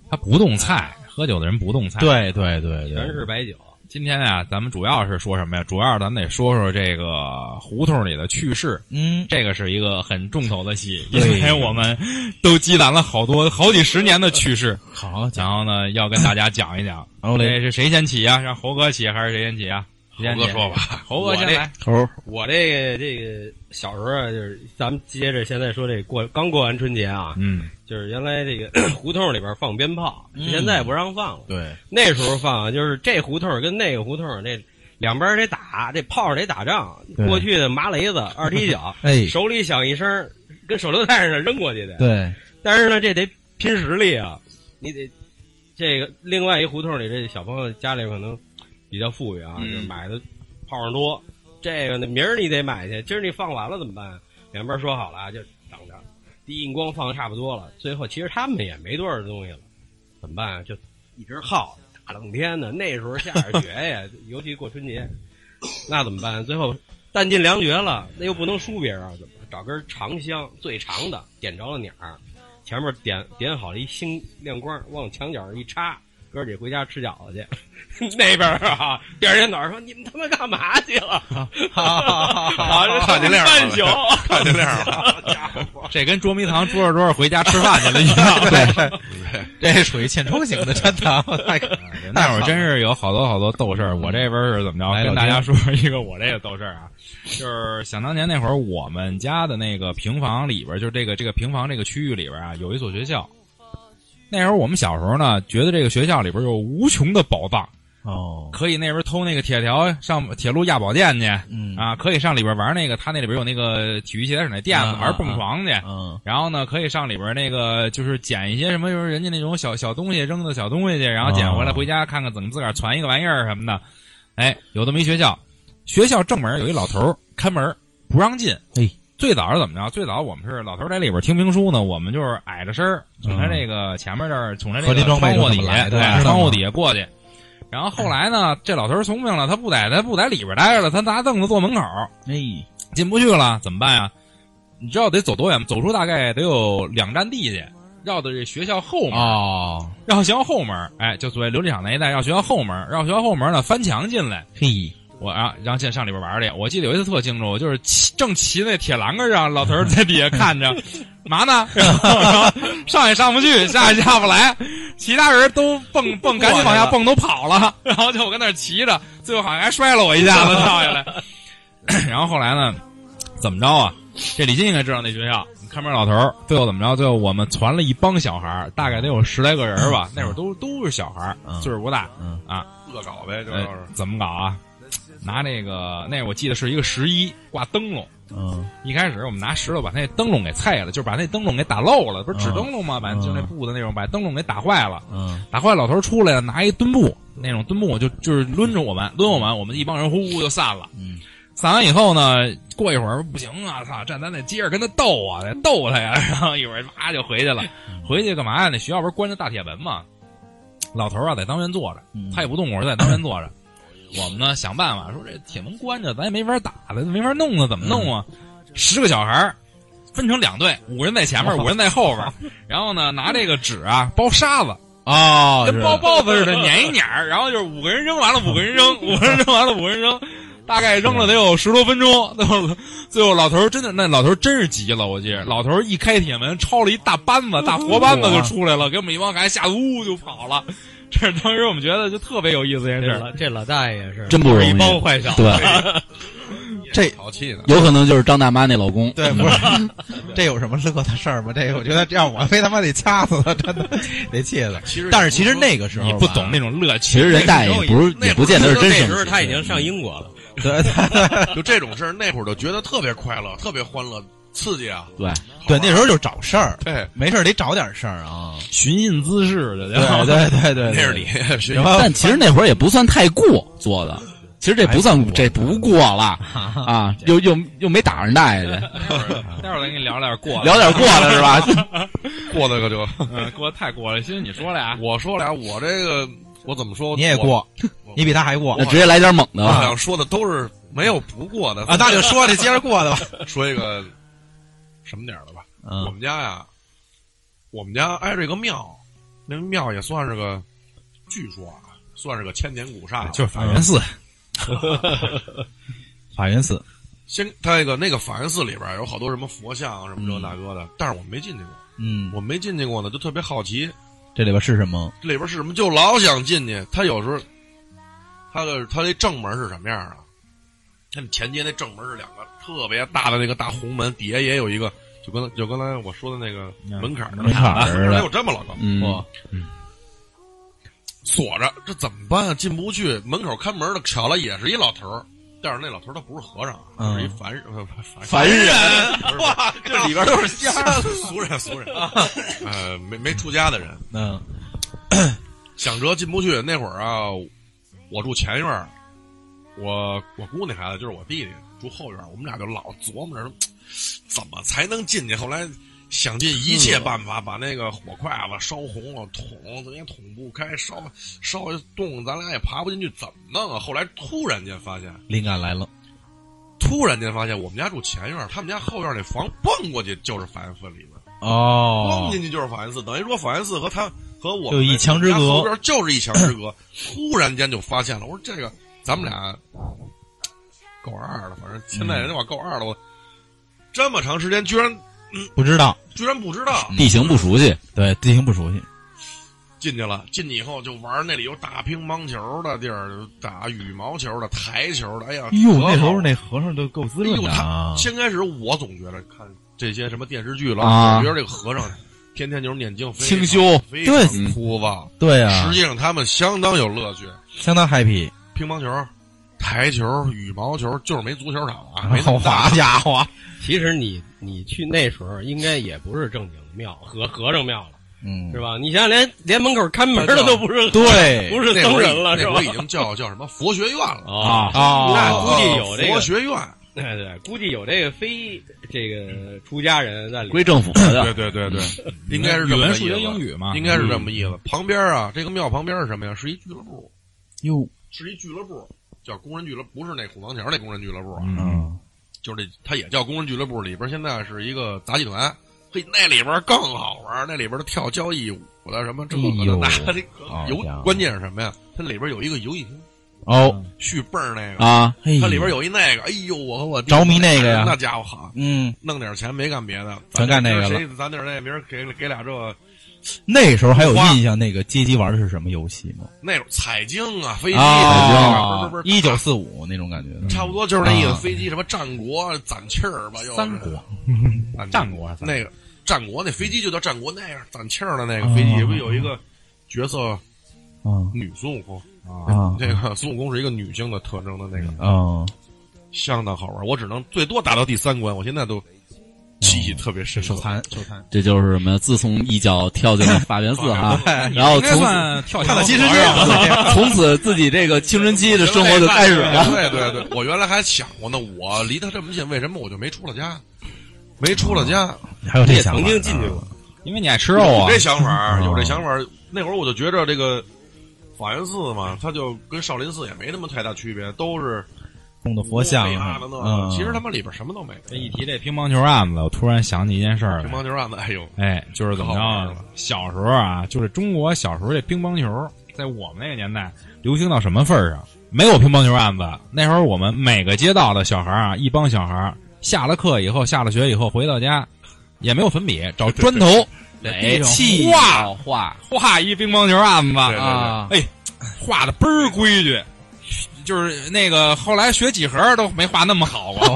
他不动菜，喝酒的人不动菜。对对对对，全是白酒。今天啊，咱们主要是说什么呀？主要咱们得说说这个胡同里的趣事。嗯，这个是一个很重头的戏，因为我们都积攒了好多 好几十年的趣事，好然后呢，要跟大家讲一讲。好嘞这是谁先起啊？让猴哥起还是谁先起啊？猴哥说吧，猴哥先来。猴我这个这个小时候啊，就是咱们接着现在说这过刚过完春节啊，嗯，就是原来这个 胡同里边放鞭炮，嗯现在不让放了。对，那时候放啊，就是这胡同跟那个胡同这两边得打，这炮得打仗。过去的麻雷子、二踢脚，哎手里响一声，跟手榴弹似的扔过去的。对，但是呢，这得拼实力啊，你得这个另外一胡同里这小朋友家里可能比较富裕啊，嗯就买的炮上多，这个呢明儿你得买去，今儿你放完了怎么办？两边说好了啊，就等着。第一光放的差不多了，最后其实他们也没多少东西了，怎么办啊？就一直耗，大冷天的，那时候下着雪呀，尤其过春节，那怎么办？最后弹尽粮绝了，那又不能输别人啊，怎么找根长香最长的，点着了鸟儿，前面点点好了一星亮光，往墙角上一插，哥儿几回家吃饺子去。那边儿啊，第二天早上说你们他妈干嘛去了？啊，这看见亮了半宿，看见亮了，好家伙！这跟捉迷藏捉着捉着回家吃饭去了一样。对，这属于欠抽型的，真的。太可那会儿真是有好多好多逗事儿。我这边是怎么着？来跟大家说一个我这个逗事儿啊，就是想当年那会儿，我们家的那个平房里边，就是这个这个平房这个区域里边啊，有一所学校。那时候我们小时候呢，觉得这个学校里边有无穷的宝藏，哦，可以那边偷那个铁条上铁路压宝店去，嗯啊，可以上里边玩那个，他那里边有那个体育器材室那垫子啊玩蹦床去，嗯然后呢，可以上里边那个就是捡一些什么，就是人家那种小小东西扔的小东西去，然后捡回来哦回家看看怎么自个儿传一个玩意儿什么的。哎，有这么一学校，学校正门有一老头看门不让进。哎，最早是怎么着？最早我们是老头在里边听评书呢，我们就是矮着身儿从他这个前面这儿，从他这个窗户底下，对窗户底下过去。然后后来呢，这老头儿聪明了，他不在他不在里边待着了，他拿凳子坐门口，哎，进不去了，怎么办呀？你知道得走多远吗？走出大概得有两站地去，绕到这学校后门，哦，绕学校后门，哎，就所谓琉璃厂那一带，绕学校后门，绕学校后门呢，翻墙进来。嘿，我啊，然后进上里边玩去。我记得有一次特清楚，就是骑正骑那铁栏杆上，老头在底下看着，嘛呢？上也上不去，下也下不来，其他人都蹦蹦，赶紧往下蹦，都跑了。然后就我跟那骑着，最后好像还摔了我一下子跳下来。然后后来呢，怎么着啊？这李金应该知道那学校，看门老头。最后怎么着？最后我们传了一帮小孩，大概得有十来个人吧。那会儿都都是小孩岁数不大。嗯啊，恶搞呗，就是怎么搞啊？拿那个那我记得是一个十一挂灯笼。嗯一开始我们拿石头把那灯笼给拆了，就把那灯笼给打漏了，不是纸灯笼吗？把嗯就那布的那种，把灯笼给打坏了。嗯打坏，老头出来了，拿一墩布，那种墩布就就是抡着我们，抡我们，我们一帮人呼呼就散了。嗯，散完以后呢，过一会儿不行啊，操，站咱得接着跟他斗啊，得斗他呀。然后一会儿啪就回去了，回去干嘛呀？那学校不是关着大铁门吗？老头啊在当院坐着，嗯他也不动会儿，在当院坐着。我们呢想办法说这铁门关着，咱也没法打了，没法弄啊，怎么弄啊？十个小孩儿分成两队，五个人在前面，五个人在后边儿，然后呢拿这个纸啊包沙子，哦，跟包包子似的碾一碾儿，然后就是五个人扔完了，五个人扔，五个人扔完了，五个人扔，大概扔了得有十多分钟。最后，最后老头儿真的，那老头儿真是急了，我记得，老头儿一开铁门，抄了一大班子，大活班子就出来了，给我们一帮孩子吓得呜就跑了。这是当时我们觉得就特别有意思这件事儿。这老大爷也是真不容易一帮坏小子。对，这淘气呢。有可能就是张大妈那老公。对，不是，这有什么乐的事儿吗？这个我觉得这样我非他妈得掐死他，真的得气死。其实但是其实那个时候你不懂那种乐趣，其实人大爷也不是，也不见得是真那时。候他已经上英国了，对 对就这种事儿，那会儿就觉得特别快乐，特别欢乐，刺激啊！对，对，那时候就找事儿，对，没事儿得找点事儿啊。寻衅滋事的，对对对对，那是你，是然后但其实那会儿也不算太过做的，其实这不算，这不过了 啊，又又又没打上大爷去，待会儿再跟你聊聊过聊点过了是吧？过的个就，嗯，过得太过了。其实你说俩，我说俩，我这个我怎么说？你也，过，你比他还过那直接来点猛的吧。我好像说的都是没有不过的啊，那就说这接着过的吧。说一个什么点儿的吧。我嗯们家呀，我们家挨着一个庙，那庙也算是个，据说啊，算是个千年古刹。就是法源寺，法源寺，先他那个那个法源寺里边有好多什么佛像啊什么这那个的，但是我没进去过，嗯，我没进去过呢，就特别好奇这里边是什么？这里边是什么，就老想进去。他有时候他的他那正门是什么样啊？他前街那正门是两个特别大的那个大红门，底下也有一个，就跟就刚才我说的那个门槛儿门槛儿似的门槛有这么老高，嗯，哇，锁着，这怎么办啊？进不去，门口看门的巧了也是一老头儿，但是那老头儿他不是和尚，嗯是一凡人，呃凡凡人，哇，这里边都是仙儿。俗人俗人，啊呃，没没出家的人，嗯想着进不去。那会儿啊，我住前院，我我姑那孩子就是我弟弟住后院，我们俩就老琢磨着怎么才能进去。后来想尽一切办法把那个火筷子烧红了，捅咱也捅不开，烧烧洞，咱俩也爬不进去，怎么弄啊？后来突然间发现，灵感来了，突然间发现我们家住前院，他们家后院那房蹦过去就是法源寺里面。蹦哦，进去就是法源寺，等于说法源寺和他和我就一墙之隔后边就是一墙之隔。突然间就发现了，我说这个咱们俩够二了，反正现在人家话够二了，我这么长时间居然不知道，居然不知道地形不熟悉，对，地形不熟悉，进去了，进去以后就玩那里有打乒乓球的地儿，打羽毛球的、台球的，哎呀，哟，那时候那和尚都够滋润的啊，先开始我总觉得看这些什么电视剧了，啊我觉得这个和尚天天就是念经清修非对常枯燥。对啊实，际上他们相当有乐趣，相当 happy，乒乓球、台球、羽毛球，就是没足球场啊，没那好么大。好家伙，其实你你去那时候应该也不是正经的庙和和尚庙了，嗯，是吧？你想想连连门口看门的都不是，对。不是僧人了，是吧那会儿？已经叫叫什么佛学院了。啊啊那估计有这个，佛学院，对对，估计有这个非这个出家人在里。归政府对的。对对。对，应该是这语文、数学、英语嘛，应该是这么意思。旁边啊，这个庙旁边是什么呀？是一俱乐部，哟，是一俱乐部，叫工人俱乐部，不是那虎坊桥那工人俱乐部啊，嗯，就是这，它也叫工人俱乐部。里边现在是一个杂技团，嘿，那里边更好玩，那里边的跳交谊舞的什么这个哎呦那这游关键是什么呀？它里边有一个游戏厅，哦，续泵儿那个，啊，嘿它里边有一那个，哎呦，我和我着迷那个呀那家伙好，嗯，弄点钱没干别的，全干那个了谁咱这儿那明儿给给俩这个那时候还有印象，那个街机玩的是什么游戏吗？那种彩晶啊，飞机啊不是不，是一九四五那种感觉。的，差不多就是那意思。啊飞机什么战国攒气儿吧，又是。三国。啊战国那个战国那飞机就叫战国那样攒气儿的那个飞机，不有一个角色啊。女孙悟空，啊。这个孙悟空是一个女性的特征的那个，啊，相当好玩。我只能最多打到第三关，我现在都记忆特别深刻。手残手残，这就是什么？自从一脚跳进了法 源寺哈，然后从算跳看到新世界新世界了，从此自己这个青春期的生活就开始了。对对对，我原来还想过呢，我离他这么近，为什么我就没出了家？没出了家，还有这想法也曾经进去过，因为你爱吃肉啊有这。想法，哦有这想法。那会儿我就觉着这个法源寺嘛，它就跟少林寺也没那么太大区别，都是供的佛像碑啊嗯。其实他妈里边什么都没有。这一提这乒乓球案子，我突然想起一件事。乒乓球案子，哎呦，哎，就是怎么着？小时候啊，就是中国小时候这乒乓球，在我们那个年代流行到什么份儿上？没有乒乓球案子，那时候我们每个街道的小孩啊，一帮小孩下了课以后，下了学以后回到家，也没有粉笔，找砖头在哎，气画画画一乒乓球案子啊，哎，画的倍儿规矩。就是那个后来学几何都没画那么好 过，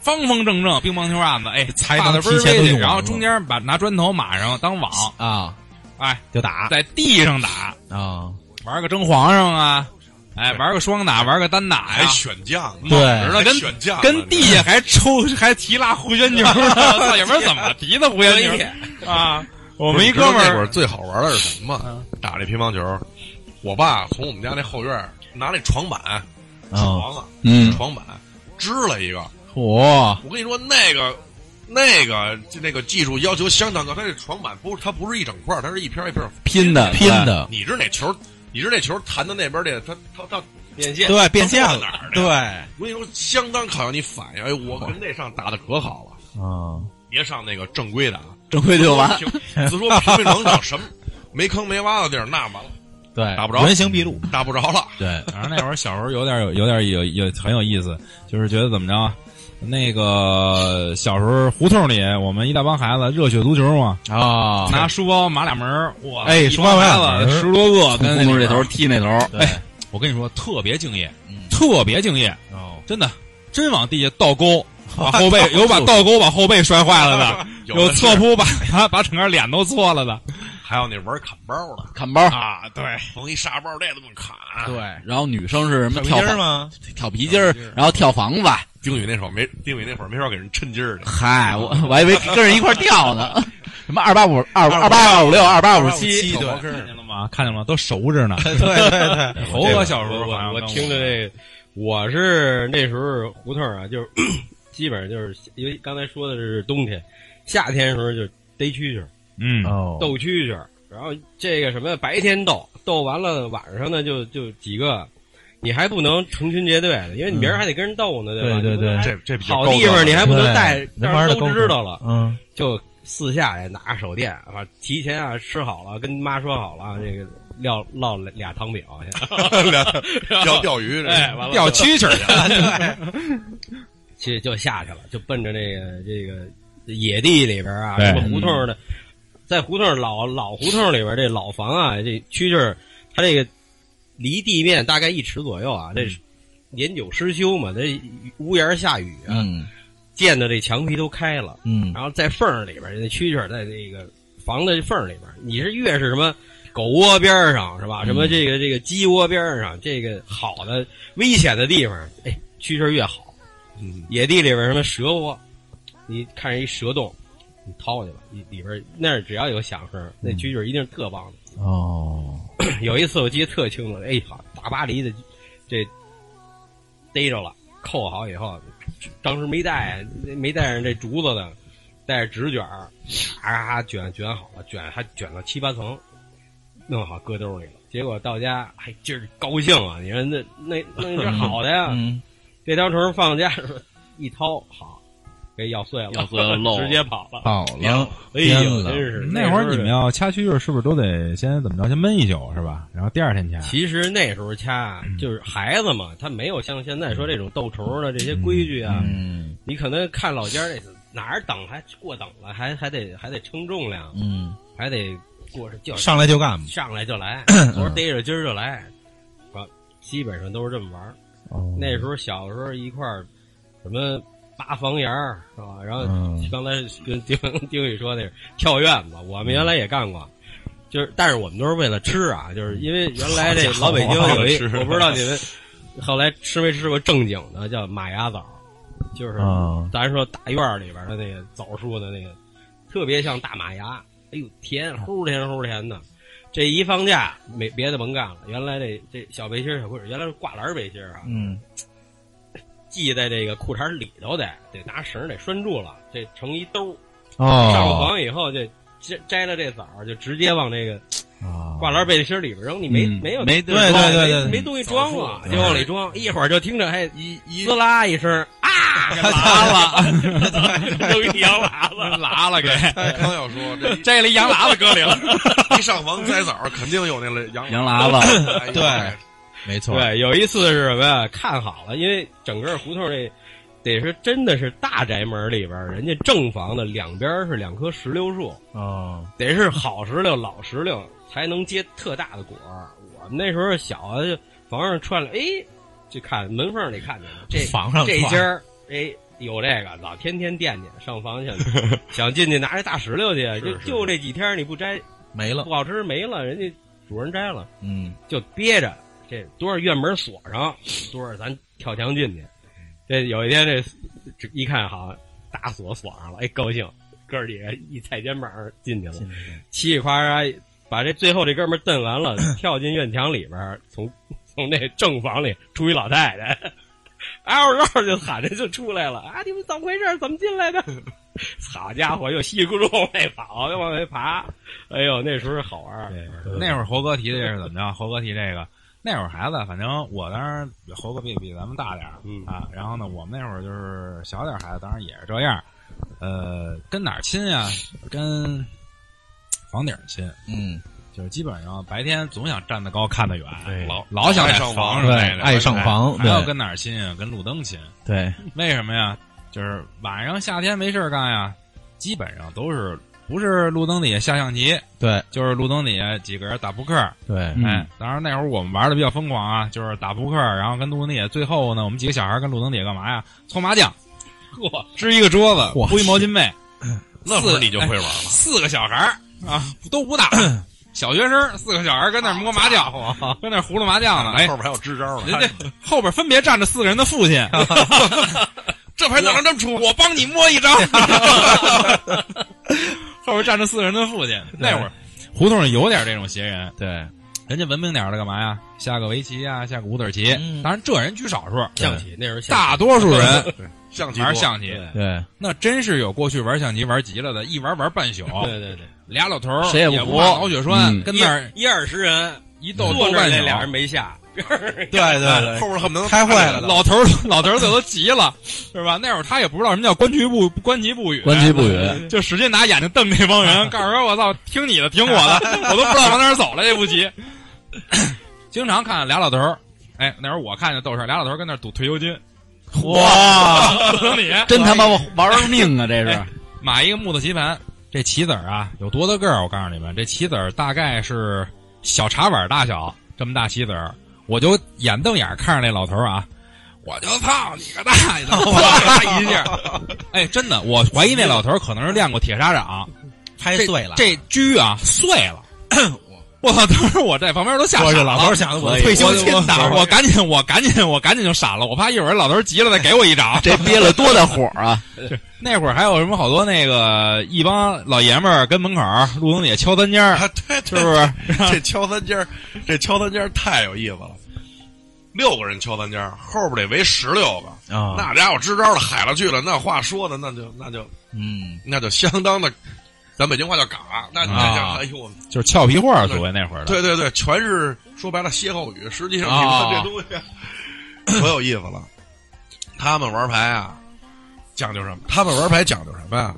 方方正正乒乓球案子，哎，才画的倍儿能提前都用然后中间把拿砖头码上当网，啊，哎，就打。在地上打，啊，玩个争皇上啊，哎，玩个双打，玩个单打还呀，选将，对。跟选将，跟地下还抽还提拉胡旋球 也不知道怎么提的胡旋球啊。我我们一哥们儿那会儿儿最好玩的是什么？打这乒乓球，我爸从我们家那后院拿那床板，啊，床啊，嗯床板支了一个。嚯，我跟你说，那个那个就那个技术要求相当高，它这床板不是它不是一整块儿，它是一片一片拼的拼的，你知那球，你知那球弹到那边去，它它它，变线。对，变线了哪儿，对，我跟你说，相当考验你反应。哎，我跟那上打的可好了，啊，别上那个正规的啊，正规就完。平自说平平整整什么没坑没洼的地儿，那完了，对，打不着原形毕露。打不着了。对，反正那会儿小时候有点有有点有有很有意思，就是觉得怎么着，那个小时候胡同里我们一大帮孩子热血足球嘛，啊，拿书包马俩门儿哇，哎书包马俩十多个跟那这头头，踢那头，哎，我跟你说特别敬业，嗯特别敬业，哦，真的真往地下倒钩。把后背 有把倒钩把后背摔坏了的，有侧扑把把把整个脸都搓了的还有那玩砍包的，砍包。啊！对，缝一沙包这这么砍。对，然后女生是什么跳皮筋儿吗？跳皮筋儿，然后跳房子。丁宇那会儿没，丁宇那会儿没少给人抻筋儿的。嗨，我我还以为跟人一块儿跳呢。什么二八五二二八二五六二八五七，对看见了吗？看见了吗？都熟着呢。对对 对，猴哥小时候我听着这个，我是那时候胡同啊，就是 基本上就是因为刚才说的是冬天，夏天的时候就逮蛐蛐儿、嗯。哦，斗蛐蛐儿，然后这个什么白天斗，斗完了晚上呢就就几个，你还不能成群结队的，因为你明儿还得跟人斗呢，对吧？对对。对这这好地方你还不能带，对让人都知道了，嗯，就四下也拿着手电啊，提前啊吃好了，跟妈说好了，这个撂烙俩汤饼去，钓钓鱼，哎，完了钓就蛐蛐儿。去。其实就下去了，就奔着那个这个野地里边啊，对。什么胡同的，在胡同老老胡同里边这老房啊，这蛐蛐儿，它这个离地面大概一尺左右啊，这年久失修嘛，这屋檐下雨啊，嗯。溅的这墙皮都开了，嗯。然后在缝儿里边，那蛐蛐儿在这个房子缝儿里边，你是越是什么狗窝边儿上是吧？什么这个这个鸡窝边儿上，这个好的危险的地方，哎，蛐蛐儿越好。嗯，野地里边什么蛇窝，你看着一蛇洞，你掏去吧，里里边那儿只要有响声，那蛐蛐儿一定是特棒的。哦，有一次我记得特清楚，哎好，大巴黎的这逮着了，扣好以后，当时没带没带上这竹子的，带着纸卷儿，咔咔卷卷好了，卷还卷了七八层，弄好搁兜里了。结果到家，还今儿高兴啊！你说那那那是好的呀，嗯，这条虫放家一掏，好，给咬碎了，咬碎了漏 直接跑了。跑了，哎呦，真是那会儿你们要掐蛐蛐儿，是不是都得先怎么着？先闷一宿是吧？然后第二天掐。其实那时候掐就是孩子嘛，他没有像现在说这种斗虫的这些规矩啊。嗯你可能看老家儿这哪儿等还过等了，还还得还得称重量，嗯，还得过是就上来就干嘛？上来就来，昨儿逮着今儿就来，啊，基本上都是这么玩那时候小时候一块儿什么扒房檐儿是吧？然后嗯。刚才跟丁丁宇说那是跳院子，我们原来也干过，就是但是我们都是为了吃啊，就是因为原来这老北京有一，我不知道你们后来吃没吃过正经的叫马牙枣，就是啊咱说大院里边的那个枣树的那个，特别像大马牙，哎呦甜，齁甜齁甜的。这一放假，没别的甭干了。原来这这小背心儿小裤衩，原来是挂篮背心儿啊，嗯系在这个裤衩里头得得拿绳儿得拴住了，这成一兜儿。上了房以后就摘摘了这枣儿，就直接往这个啊挂篮背心儿里边扔。你没、嗯没有没对对对对没没东西装了，就往里装。一会儿就听着还一一滋啦一声啊，给拉了，扔一羊喇子。拉了给，刚要说这 摘了一羊喇子搁里了。一上房摘枣，肯定有那个羊羊喇子，对没错，对，有一次是什么呀？看好了，因为整个胡同这得是真的是大宅门里边，人家正房的两边是两棵石榴树，哦，得是好石榴、老石榴才能结特大的果儿。我们那时候小啊，就房上串了，哎，就看门缝里看见了，这房上这家儿哎有这个，老天天惦记上房去了，想进去拿这大石榴去，就是就这几天你不摘没了不，好吃没了，人家主人摘了。嗯就憋着，这多少院门锁上，多少咱跳墙进去。这有一天这这一看好，大锁锁上了，哎，高兴，哥儿几个一踩肩膀进去了，嘁里夸嚓把这最后这哥们儿蹬完了，跳进院墙里边儿，从从那正房里出一老太太，嗷嗷就喊着就出来了啊！你们怎么回事？怎么进来的？好家伙，又稀里咕噜往外跑，又往外爬，哎呦，那时候好玩儿。那会儿猴哥提的这是怎么着？猴哥提这个，那会儿孩子，反正我当然猴哥比比咱们大点儿、嗯啊。然后呢，我们那会儿就是小点儿孩子，当然也是这样。呃，跟哪儿亲呀？跟房顶儿亲。嗯就是基本上白天总想站得高看得远，老老想上房上对，爱上房对还要跟哪儿亲啊？跟路灯亲。对，为什么呀？就是晚上夏天没事儿干呀，基本上都是不是路灯底下下象棋，对，就是路灯底下几个人打扑克。对，嗯哎，当然那会儿我们玩的比较疯狂啊，就是打扑克，然后跟路灯底下，最后呢，我们几个小孩跟路灯底下干嘛呀？搓麻将，嚯，支一个桌子，嚯铺一毛巾被，那会儿你就会玩了。四个小孩啊，都不大，小学生，四个小孩儿跟那摸麻将，跟那儿葫芦麻将呢。哎，后边还有支招呢，人家后边分别站着四个人的父亲，这牌怎么这么出？我帮你摸一张。后边站着四个人的父亲，那会儿胡同里有点这种邪人，对，人家文明点儿的干嘛呀？下个围棋啊，下个五子棋。嗯当然，这人居少数，象棋那时候大多数人象棋多玩象棋。对对，那真是有过去玩象棋玩急了的，一玩玩半宿。对对对，俩老头儿谁也不怕脑血栓，嗯跟那儿一二十人一斗斗半宿。那俩人没下，对对对，后边恨不能开坏了老头儿老头儿这都急了，是吧？那会儿他也不知道什么叫观棋不观棋不语，观棋不语，就使劲拿眼睛瞪那帮人，告诉说：“我操，听你的，听我的，我都不知道往哪儿走了。”这不急，经常看俩老头儿，哎，那会儿我看见逗事儿，俩老头儿跟那儿赌退休金，哇，等你真他妈玩命啊！这是哎买一个木头棋盘，这棋子儿啊有多大个儿？我告诉你们，这棋子儿大概是小茶碗大小，这么大棋子儿，我就眼瞪眼看着那老头啊，我就操你个大爷的，啪一下，哎，真的，我怀疑那老头可能是练过铁砂掌，拍碎了。这狙啊碎了。我操！当时我在旁边都吓傻了。老头儿想的我退休金我打我我赶紧我赶紧我赶紧就闪了，我怕一会儿老头急了再给我一掌。这憋了多大火啊！那会儿还有什么好多那个一帮老爷们儿跟门口儿路灯底下敲三尖儿，啊，对，是不是？这敲三尖儿，这敲三尖儿太有意思了。六个人敲三尖儿，后边得围十六个，啊，那家伙支招的海了去了，那话说的那就那就嗯，那就相当的，咱北京话叫嘎，那那啊叫哎呦，就是俏皮话，所谓那会儿的。对对对，全是说白了歇后语。实际上啊你看这东西 可有意思了。他们玩牌啊，讲究什么？他们玩牌讲究什么呀？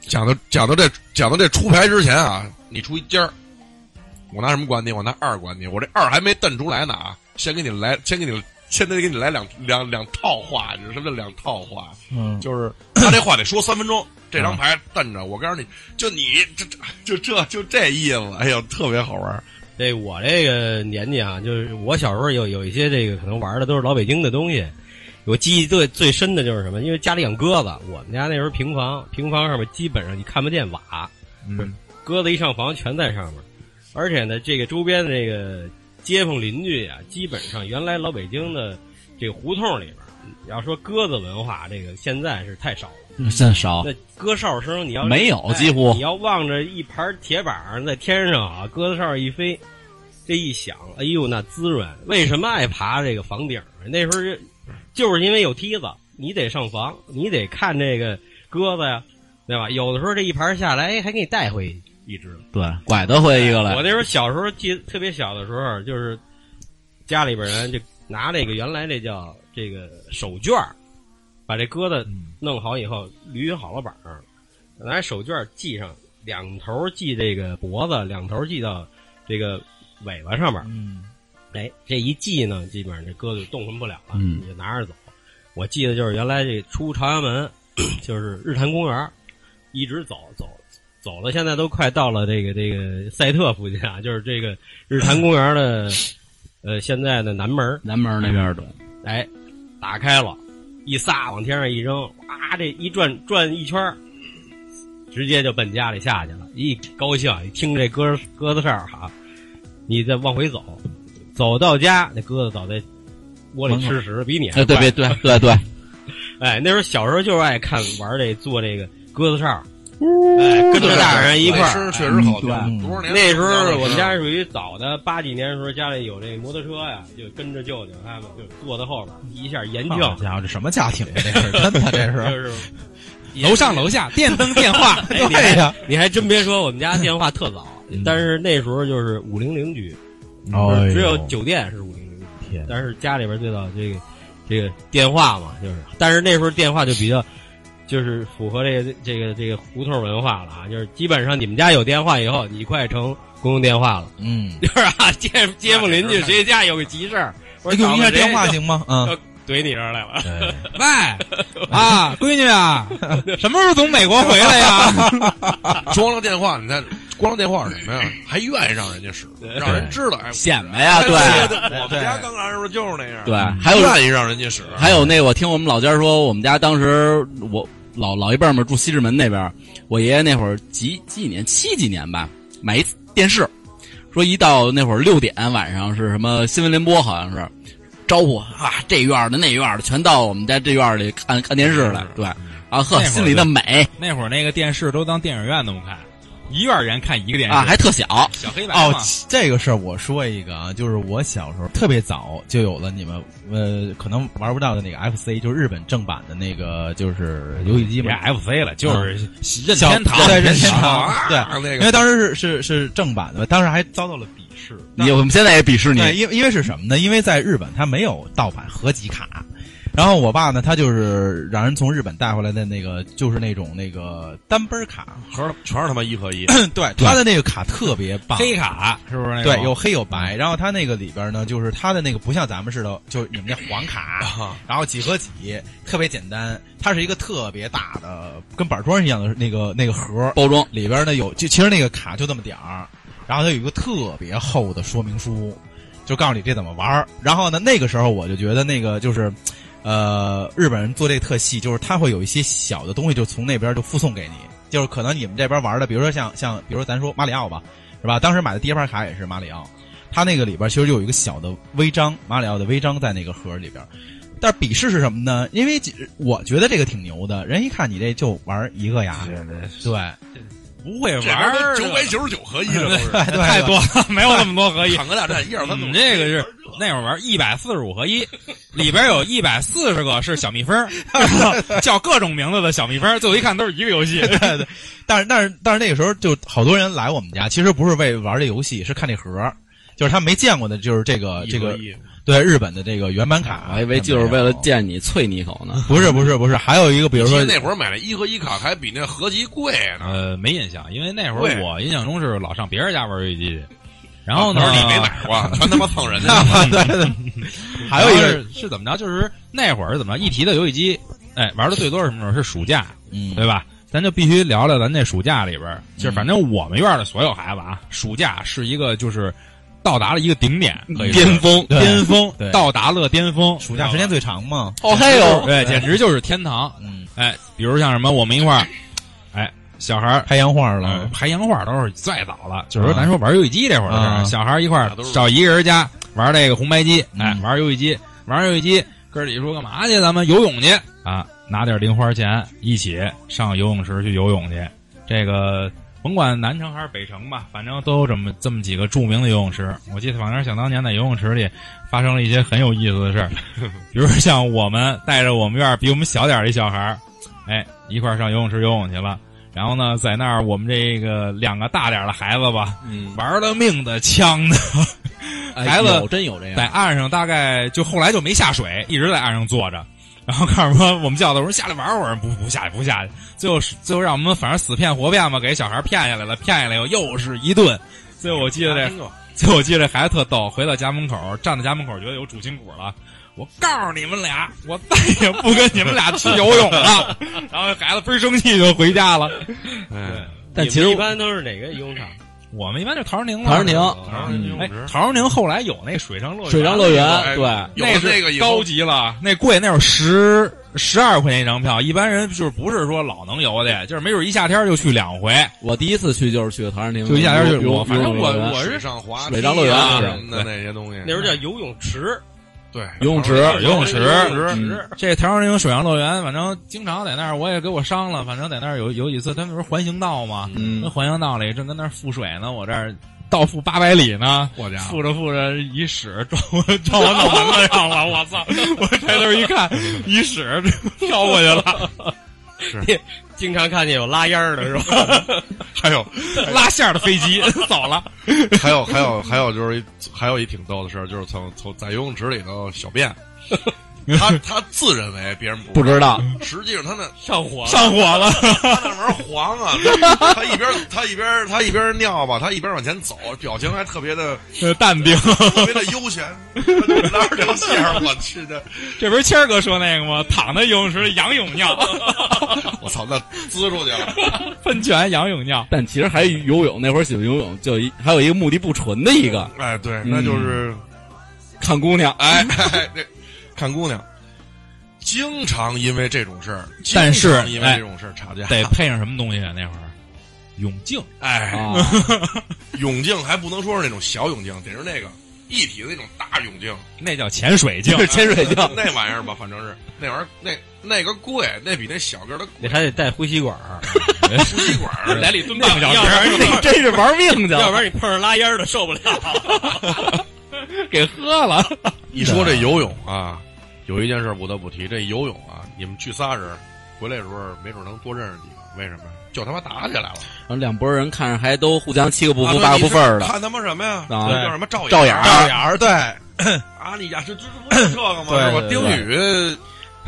讲究讲究这讲究这出牌之前啊，你出一尖儿，我拿什么管你？我拿二管你。我这二还没瞪出来呢啊，先给你来，先给你，先得给你来两两两套话，什么叫两套话？嗯，就是他这话得说三分钟，这张牌瞪着，我告诉你，就你这这就这就这意思，哎呦，特别好玩。这我这个年纪啊，就是我小时候有有一些这个可能玩的都是老北京的东西。我记忆最最深的就是什么？因为家里养鸽子，我们家那时候平房，平房上面基本上你看不见瓦，嗯，鸽子一上房全在上面，而且呢，这个周边的这个街坊邻居啊，基本上原来老北京的这个胡同里边，要说鸽子文化，这个现在是太少了。真少，那鸽哨声，你要没有哎几乎你要望着一盘铁板在天上啊，鸽子哨一飞，这一响，哎呦，那滋润。为什么爱爬这个房顶儿？那时候就就是因为有梯子，你得上房，你得看这个鸽子呀，对吧？有的时候这一盘下来，哎，还给你带回一只。对，拐得回一个来我。那时候小时候记得特别小的时候，就是家里边人就拿那个原来这叫这个手绢儿，把这鸽子弄好以后捋好了板儿，拿手绢儿系上，两头系这个脖子，两头系到这个尾巴上面。嗯，哎，这一系呢，基本上这鸽子就动弹不了了，嗯你就拿着走。我记得就是原来这出朝阳门，就是日坛公园，一直走走走了，现在都快到了这个这个赛特附近啊，就是这个日坛公园的呃现在的南门，南门那边的，哎，打开了，一撒往天上一扔，哇，这一转转一圈直接就奔家里下去了。一高兴，一听这鸽鸽子哨哈，你再往回走，走到家，那鸽子早在窝里吃食，比你还哎，对快。对对对对，哎，那时候小时候就是爱看玩这做这个鸽子哨，哎，跟着大人一块儿。声确实好多少年那时候我们家属于早的八几年的时候，家里有这摩托车呀，就跟着舅舅他们就坐在后边，一下研究，好家伙，这什么家庭啊？这是真的，这是。就是 楼上楼下电灯电话，哎你还对呀。你还真别说，我们家电话特早，嗯。但是那时候就是五零零局，哦只有酒店是五零零局，天但是家里边最早这个这个电话嘛，就是，但是那时候电话就比较。就是符合这个这个这个胡同文化了啊！就是基本上你们家有电话以后，你快成公用电话了，嗯，就是啊，街街坊邻居谁家有个急事儿，我用一下电话行吗？嗯，怼你这儿来了。喂，啊，闺女啊，什么时候从美国回来呀？装了电话，你看光了电话是什么呀？还愿意让人家使，让人知道。哎，显摆呀，哎对我们家刚来时候就是那样。对，还有愿意让人家使。还有那个，我听我们老家说，我们家当时我老老一辈儿们住西直门那边，我爷爷那会儿几几年七几年吧，买一电视，说一到那会儿六点晚上是什么新闻联播，好像是招呼啊，这院的那院的全到我们家这院里看看电视来，对，啊呵，心里的美那会儿那个电视都当电影院那么看，一院人看一个电视啊，还特小，小黑白哦。，这个事儿我说一个啊，就是我小时候特别早就有了你们呃可能玩不到的那个 FC，就是日本正版的那个就是游戏机别嘛。FC 了，就是任小天堂，对任天堂堂，对，因为当时是是是正版的，当时还遭到了鄙视。你我们现在也鄙视你，因为因为是什么呢？因为在日本它没有盗版合集卡，然后我爸呢，他就是让人从日本带回来的那个，就是那种那个单本卡，盒全是他妈一合一。对，他的那个卡特别棒，黑卡是不是那？对，有黑有白，然后他那个里边呢，就是他的那个不像咱们似的，就你们那黄卡，然后几合几，特别简单。它是一个特别大的，跟板砖一样的那个那个盒，包装里边呢有，就其实那个卡就这么点儿，然后它有一个特别厚的说明书，就告诉你这怎么玩儿。然后呢，那个时候我就觉得那个就是。呃，日本人做这个特细，就是他会有一些小的东西，就从那边就附送给你，就是可能你们这边玩的，比如说像像，比如说咱说马里奥吧，是吧？当时买的第一盘卡也是马里奥，他那个里边其实就有一个小的徽章，马里奥的徽章在那个盒里边。但是鄙视是什么呢？因为我觉得这个挺牛的，人一看你这就玩一个呀，对不会玩儿九百九十九合一的都是。对 对，太多了，没有那么多合一。坦克大战一二三四你，这个是那会儿玩一百四十五合一，里边有一百四十个是小蜜蜂儿，叫各种名字的小蜜蜂，最后一看都是一个游戏。对对。但是但是但是那个时候就好多人来我们家，其实不是为玩这游戏，是看这盒，就是他没见过的，就是这个这个对日本的这个原版卡。我以为就是为了见你啐你一口呢。不是不是不是，还有一个比如说那会儿买了一合一卡还比那合集贵呢。呃，没印象，因为那会儿我印象中是老上别人家玩游戏机去，然后呢，你没买过，全他妈蹭人家。对对，还有一个是是怎么着？就是那会儿怎么着？一提到游戏机，哎，玩的最多是什么时候？是暑假，嗯对吧？咱就必须聊聊咱那暑假里边儿，就是反正我们院的所有孩子啊，暑假是一个就是到达了一个顶点，巅峰巅峰，到达了巅峰。暑假时间最长嘛。哦嘿哟，对，简直就是天堂。嗯，哎，比如像什么，我们一块儿，哎，小孩儿拍洋画呃了，拍洋画都是最早了，就是说咱说玩游戏机这会儿小孩儿一块儿找一个人家玩这个红白机，哎，嗯玩游戏机，玩游戏机，哥儿几说干嘛去？咱们游泳去。啊，拿点零花钱，一起上游泳池去游泳去。这个甭管南城还是北城吧，反正都有这么这么几个著名的游泳池。我记得反正想当年在游泳池里发生了一些很有意思的事儿，比如像我们带着我们院儿比我们小点儿的一小孩儿，哎，一块儿上游泳池游泳去了。然后呢，在那儿我们这个两个大点儿的孩子吧，嗯，玩了命的呛的，哎 孩子有真有这样，在岸上大概就后来就没下水，一直在岸上坐着。然后告诉说我们叫他我说下来玩会儿，不不下去不下去。最后是最后让我们反正死骗活骗吧，给小孩骗下来了，骗下来以后又是一顿。最后我记得这，最后我记得这孩子特逗，回到家门口站在家门口，觉得有主心骨了。我告诉你们俩，我再也不跟你们俩去游泳了。然后孩子倍生气就回家了。哎，但其实一般都是哪个游泳场？我们一般就陶然亭了。陶然亭然后嗯哎游泳，池陶然亭后来有那水上乐园，水上乐园哎对，那是那个高级了，那贵，那会儿十十二块钱一张票，一般人就是不是说老能游的，就是没准一夏天就去两回。我第一次去就是去的陶然亭，就一下就游我反正我我是水上滑水上乐园是什么的那些东西，那时候叫游泳池，对游泳池游泳池，这陶然亭水上乐园，反正经常在那儿，我也给我伤了。反正在那儿有有几次，他们不是环形道嘛，嗯那环形道里正跟那儿覆水呢，我这儿倒覆八百里呢，我家伙覆着覆着一屎撞我撞我脑门子上了，我操！我抬头一看，一屎飘过去了，经常看见有拉烟儿的是吧？还有 拉线儿的飞机 走了。还有还有还有就是还有一挺逗的事儿，就是从从在游泳池里头小便，他他自认为别人不知道，实际上他那上火了，上火了，他那玩黄啊，他他一边他一边他一边尿吧，他一边往前走，表情还特别的呃淡定。特别的悠闲，拉着条线儿，我去的，这不是谦儿哥说那个吗？躺在游泳池里仰泳尿，我操，那滋出去了。喷泉仰泳尿。但其实还游泳那会儿喜欢游泳，就一还有一个目的不纯的一个哎，对，那就是看姑娘，哎，哎这看姑娘，经常因为这种事儿，但是因为哎这种事儿吵架，得配上什么东西啊？那会儿泳镜，哎，啊，泳镜还不能说是那种小泳镜，得是那个一体的那种大泳镜，那叫潜水 镜就。是潜水镜，那玩意儿吧，反正是那玩意儿，那那个贵，那比那小个儿的贵，你还得带呼吸管儿，呼吸管儿在里蹲半个小时，那真是玩命去了，要不然你碰上拉烟儿的受不了。给喝了。一说这游泳啊，有一件事不得不提，这游泳啊，你们去仨人回来的时候，没准能多认识几个。为什么？就他妈打起来了，然后两拨人看着还都互相七个不服八个不忿儿的，看他妈什么呀？叫什么照照眼儿儿眼儿对，啊？你呀，这这不是这个吗？对？丁宇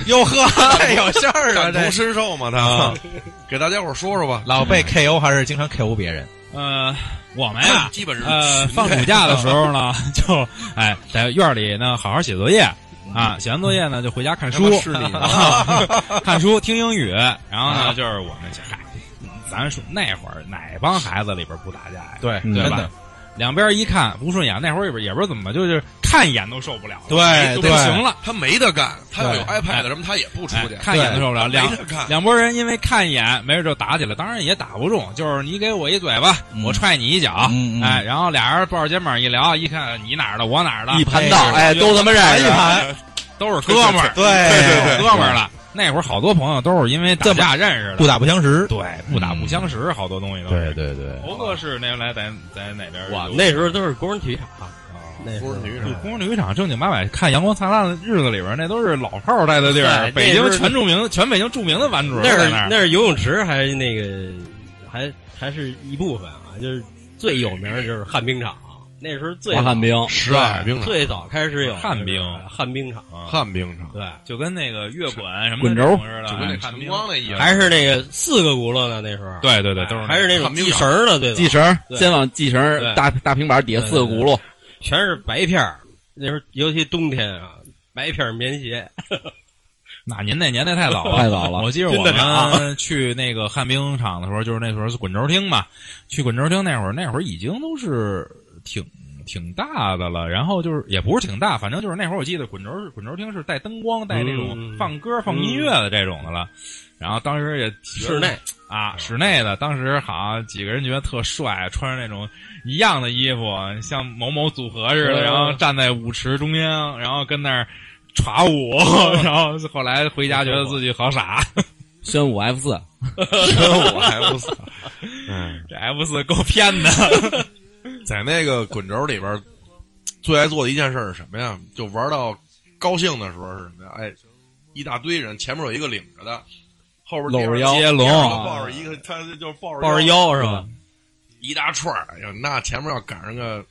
哟呵，有馅儿啊！感同身受嘛，他啊 给大家伙儿说说吧。老被 KO 还是经常 KO 别人？呃，我们呀，基本是呃，放暑假的时候呢，就哎在院里呢好好写作业啊，写完作业呢就回家看书，看书听英语，然后呢就是我们嗨，咱说那会儿哪帮孩子里边不打架呀？对嗯对吧？两边一看不顺眼，那会儿也不也不知道怎么，就是看一眼都受不了了，对就不行了。他没得干，他要有 iPad 什么，他也不出去。哎。看一眼都受不了，两两拨人因为看一眼，没事就打起来，当然也打不中，就是你给我一嘴巴，嗯。我踹你一脚，嗯嗯。哎，然后俩人抱着肩膀一聊，一看你哪儿的，我哪儿的，一盘道，哎，都他妈认识，一盘，都是哥们儿，对对对哥们儿了。那会儿好多朋友都是因为打架认识的，不打不相识。对不打不相识，好多东西都是。对对，头哥是那原来在在哪边？哇，那时候都是工人体育场，那时候不是女生，对工人体育场正经八百看《阳光灿烂的日子》里边，那都是老炮儿待的地儿，北京全著名、全北京著名的玩主那是那是游泳池，还是那个还还是一部分啊，就是最有名的就是旱冰场，那时候最旱冰，石海冰场、最早开始有旱冰旱冰场，旱冰场，对，就跟那个月滚什么滚轴似的，就跟那晨哎旱冰光那意思。还是那个四个轱辘的，那时候对对对，都是还是那种系绳儿的，对，系绳，先往系绳，大大平板底下四个轱辘，全是白片儿。那时候尤其冬天啊，白片儿棉鞋，那您那年代太早了，太早了我记得我们去那个旱冰场的时候，就是那时候是滚轴厅嘛。去滚轴厅那会儿，那会儿已经都是挺挺大的了。然后就是也不是挺大，反正就是那会儿我记得滚轴滚轴厅是带灯光、带那种嗯放歌、放音乐的这种的了。然后当时也室内啊，室内的，当时好像几个人觉得特帅，穿着那种一样的衣服，像某某组合似的，嗯然后站在舞池中央，然后跟那儿耍舞，然后后来回家觉得自己好傻，宣武 F 四，宣武 F 四。嗯，这 F 四够偏的。在那个滚轴里边，最爱做的一件事是什么呀？就玩到高兴的时候是什么呀？哎，一大堆人，前面有一个领着的，后边搂着腰接龙第二个抱着一个，他就抱着抱着腰是吧？一大串儿。哎呀，那前面要赶上个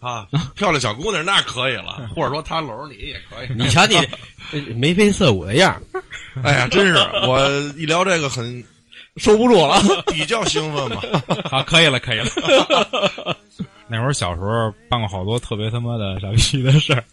啊 漂亮小姑娘，那可以了，或者说他搂着你也可以。你瞧你 眉飞色舞的样儿，哎呀，真是我一聊这个很收不住了，比较兴奋嘛。好，可以了，可以了。那会儿小时候办过好多特别他妈的傻逼的事儿，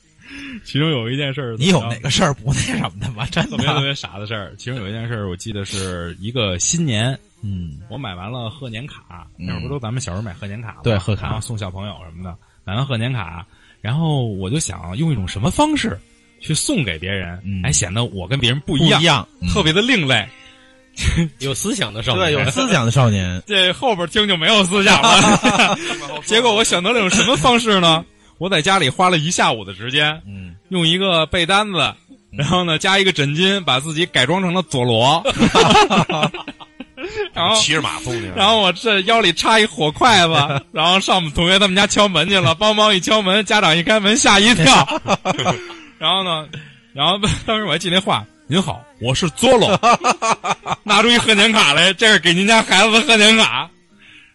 其中有一件事儿，你有哪个事儿不那什么的吗？真的，特别特别傻的事儿？其中有一件事儿，我记得是一个新年，嗯，我买完了贺年卡，嗯那会儿不都咱们小时候买贺年卡吗？对贺卡然后送小朋友什么的，买完贺年卡，然后我就想用一种什么方式去送给别人，嗯还显得我跟别人不不一样，一样，嗯特别的另类。有思想的少年对，有思想的少年，这后边听就没有思想了。结果我选择了用什么方式呢？我在家里花了一下午的时间，嗯，用一个被单子，然后呢加一个枕巾，把自己改装成了佐罗，然后骑着马送去，然后我这腰里插一火筷子，然后上我们同学他们家敲门去了，梆梆一敲门，家长一开门吓一跳，然后呢，然后当时我还记那话。您好，我是佐罗，拿出一贺年卡来，这是给您家孩子的贺年卡。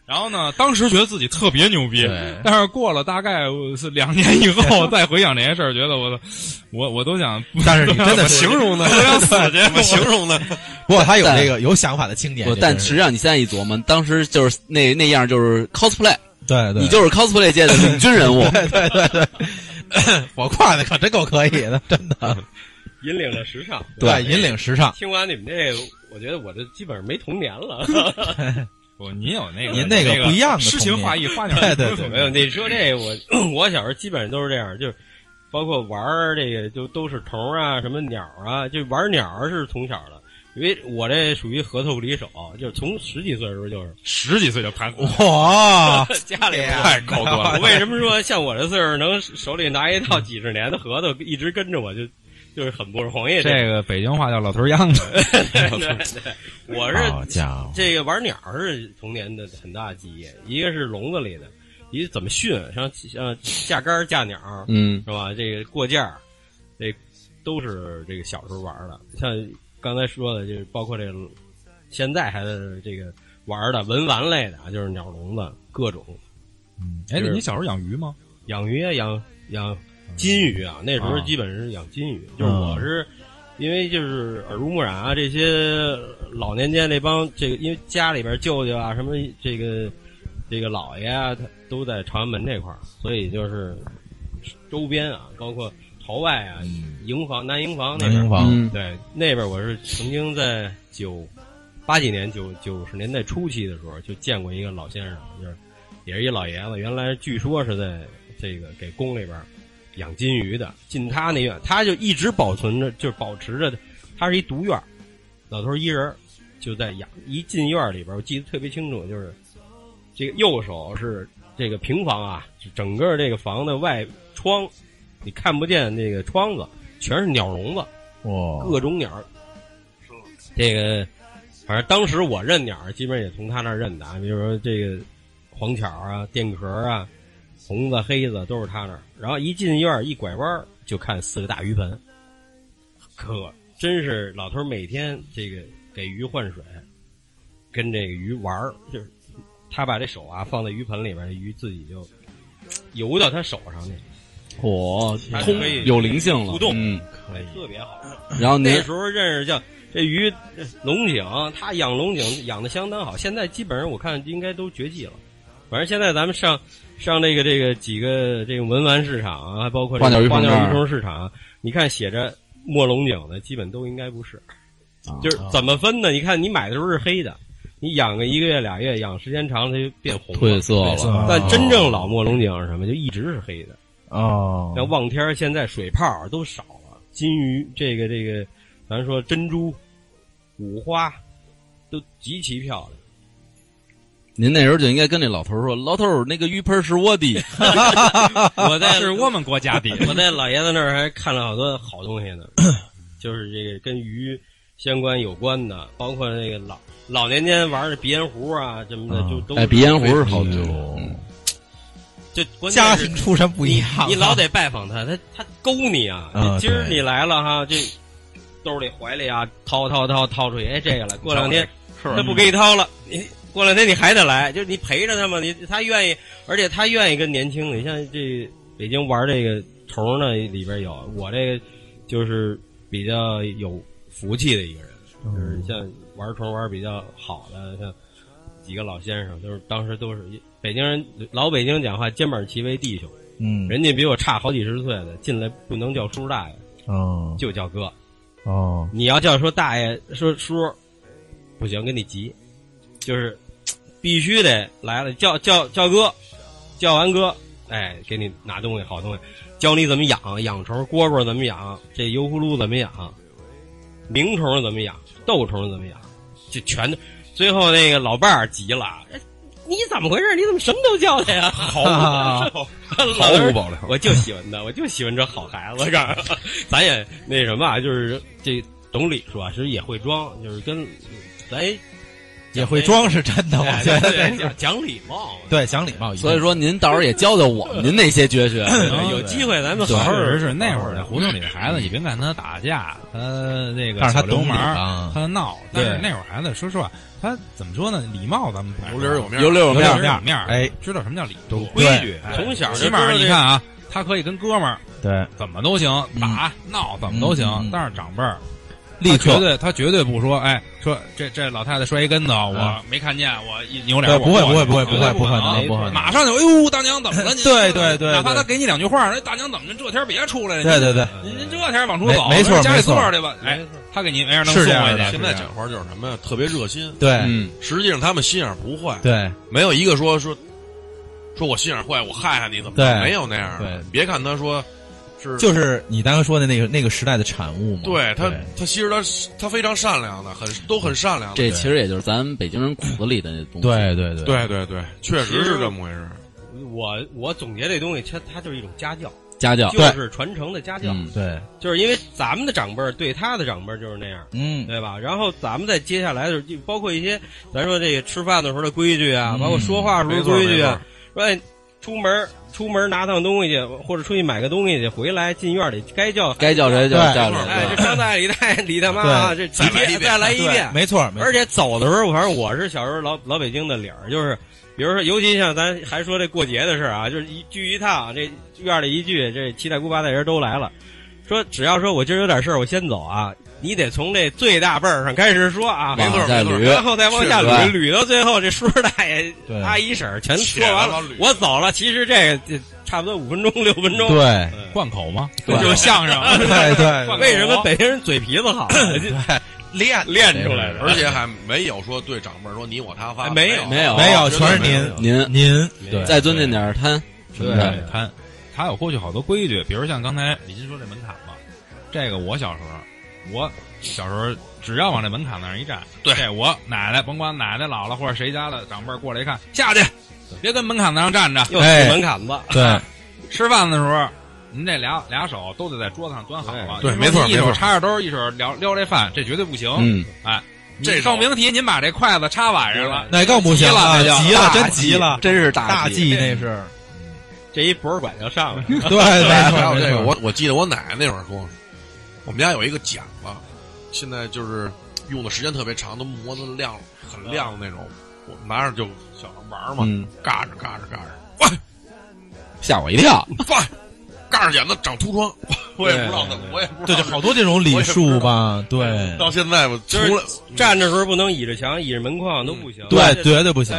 然后呢，当时觉得自己特别牛逼，但是过了大概是两年以后 再回想这些事儿，觉得我我我都想，但是你真的形容的我都想死去，怎么形容呢？不过他有这个有想法的青年，，但实。际上你现在一琢磨，当时就是那那样，就是 cosplay，对对，你就是 cosplay 界的领军人物。对对对。对，我跨 的可真够可以的，真的，引领了时尚。对，引领时尚。听完你们这个，我觉得我这基本上没童年了。不，您有那个您那个不一样的诗情画意，花鸟 对对对没有，你说这个我我小时候基本上都是这样，就是包括玩儿这个就都是虫啊，什么鸟啊，就玩鸟儿是从小的。因为我这属于核桃不离手，就是从十几岁的时候就是十几岁就谈火，哇，家里太高端了。为什么说像我这岁数能手里拿一套几十年的核桃一直跟着我，就就是很不容易。这个北京话叫老头秧子，对对对，我是好家伙，这个玩鸟是童年的很大记忆，一个是笼子里的，一个怎么训，像像架杆儿架鸟，嗯，是吧？这个过架儿，这都是这个小时候玩的。像刚才说的，就是包括这个现在还是这个玩的文玩类的啊，就是鸟笼子各种嗯哎，是你小时候养鱼吗？养鱼啊，养养金鱼啊，那时候啊。基本是养金鱼。就是我是因为就是耳濡目染啊，这些老年间那帮这个，因为家里边舅舅啊，什么这个这个姥爷啊，他都在朝阳门这块儿，所以就是周边啊，包括朝外啊，营房南营房那边南营房。嗯。对，那边我是曾经在九八几年九九十年代初期的时候就见过一个老先生，就是也是一老爷子，原来据说是在这个给宫里边养金鱼的，进他那院，他就一直保存着，就是保持着，他是一独院，老头儿一人儿就在养，一进院里边，我记得特别清楚，就是这个右手是这个平房啊，整个这个房的外窗，你看不见那个窗子，全是鸟笼子。哇，各种鸟。这个，反正当时我认鸟，基本上也从他那儿认的啊。比如说这个黄巧啊、电壳啊、红子、黑子都是他那儿。然后一进院儿一拐弯儿就看四个大鱼盆，可真是老头儿每天这个给鱼换水，跟这个鱼玩儿，就是他把这手啊放在鱼盆里边儿，鱼自己就游到他手上去，嚯，通它可以有灵性了，互动嗯，可以。特别好。然后您？那时候认识叫这鱼呃龙井，他养龙井养的相当好，现在基本上我看应该都绝迹了。反正现在咱们上上这个这个几个这个文玩市场啊，还包括花鸟鱼花鸟鱼虫市场，你看写着墨龙井的，基本都应该不是。啊就是怎么分呢？你看你买的时候是黑的，你养个一个月俩月，养时间长了它就变红褪色了哦但真正老墨龙井是什么？就一直是黑的。哦，像望天现在水泡都少了，金鱼这个这个，咱说珍珠、五花都极其漂亮。您那时候就应该跟那老头儿说，老头儿那个鱼盆是我的，我在是我们国家的。我在老爷子那儿还看了好多好东西呢，就是这个跟鱼相关有关的，包括那个老老年间玩的鼻烟壶啊什么的，就都哎，鼻烟壶是好哎呦多，就关键是家庭出身不一样啊，你老得拜访他，他他勾你啊！今儿你来了哈，这兜里怀里啊，掏掏掏掏出去，哎，这个来。过两天他不给你掏了，你过两天你还得来，就是你陪着他嘛，你他愿意，而且他愿意跟年轻的，你像这北京玩这个虫呢，里边有我这个就是比较有福气的一个人，就是像玩虫玩比较好的，像几个老先生，都是当时都是北京人，老北京讲话肩膀齐为弟兄。嗯，人家比我差好几十岁的，进来不能叫叔大爷，哦就叫哥。哦，你要叫说大爷说叔，不行，跟你急，就是必须得来了，叫叫叫哥，叫完哥，哎，给你拿东西好东西，教你怎么养养虫，蝈蝈怎么养，这油葫芦怎么养，鸣虫怎么养，豆虫怎么养，就全都。最后那个老伴儿急了，哎你怎么回事？你怎么什么都叫他呀？毫无保留，毫无保留。我就喜欢他，我就喜欢这好孩子。告诉你咱也那什么啊，就是这懂礼数啊，其实也会装，就是跟咱也会装是真的，我觉得对讲讲礼貌。对讲礼貌。所以说您到时候也教教我们您那些绝学。有机会咱们好好确实是那会儿那胡同里的孩子，你别看他打架，他那个但是他流氓啊，他闹，但是那会儿孩子，说实话，他怎么说呢？礼貌咱们有理儿有面儿有理有有面儿，面儿有面儿，哎，知道什么叫礼有数，规矩哎，从小起码你看啊，他可以跟哥们儿对，怎么都行，打闹怎么都行但是长辈儿。立他绝对他绝对不说，哎，说这这老太太摔一跟头，我没看见，我一扭脸，不会不会不会不会不可能能不可能马上就哎呦，大娘怎么了？您 对对对对哪怕他给你两句话，哎，大娘怎么了？这天别出来了，对对对，您您这天往出走，没没错家里坐着去吧，哎，他给您没人能送回去。是这样的现在讲话就是什么呀？特别热心。对嗯，实际上他们心眼不坏，对没有一个说说说我心眼坏，我害害你怎么着？对没有那样的。对别看他说是，就是你刚刚说的那个那个时代的产物嘛。对他他其实他他非常善良的，很都很善良的。这其实也就是咱北京人骨子里的东西。对对对。对对对，确实是这么回事。儿。我我总结这东西，它它就是一种家教，家教就是传承的家教，嗯。对，就是因为咱们的长辈对他的长辈就是那样，嗯，对吧？然后咱们在接下来的，就包括一些咱说这个吃饭的时候的规矩啊，嗯。包括说话时候的规矩啊，说哎出门出门拿趟东西去，或者出去买个东西去，回来进院里该叫该叫谁就叫谁。哎，这张大爷李大爷李大妈啊，这再来一遍再来一遍，没错，没错而且走的时候，反正我是小时候老老北京的理儿，就是比如说，尤其像咱还说这过节的事儿啊，就是一聚一趟，这院里一聚，这七大姑八大姨都来了，说只要说我今儿有点事儿，我先走啊，你得从这最大辈儿上开始说啊，没错没错。然后再往下捋，捋到最后，这叔叔大爷对、阿姨婶儿全说完了。我走了。其实这个这差不多五分钟六分钟。对。贯口嘛？对。就是相声。对对。为什么北京人嘴皮子好？练练出来的。而且还没有说对长辈说你我他发，没有。没有。没有，全是您。您。您。对。再尊敬点儿摊，是不对。摊？，他他有过去好多规矩，比如像刚才李金说这门槛嘛，这个我小时候，我小时候只要往这门槛那儿一站，对。这我奶奶甭管奶奶姥姥或者谁家的长辈过来一看，下去，别跟门槛子上站着。又哎。门槛子，对。吃饭的时候，您这俩俩手都得在桌子上端好了。对没错没错。插着兜，一手撩撩这饭，这绝对不行。嗯，哎，这这更别提您把这筷子插碗上了，那更不行急了啊那就急了，真急了，真是大大忌那是，这一博尔馆就上来了。对，没错 没错。我我记得我奶奶那会儿跟我说，我们家有一个剪子，现在就是用的时间特别长，都磨的亮很亮的那种。我拿着就小孩玩嘛，嗯，嘎着嘎着嘎着，喂，吓我一跳。放，嘎着眼子长秃疮，我也不知道怎么，我也不知道对，就好多这种礼数吧，对到现在我除了站着时候不能倚着墙、倚着门框都不行。对，绝对不行，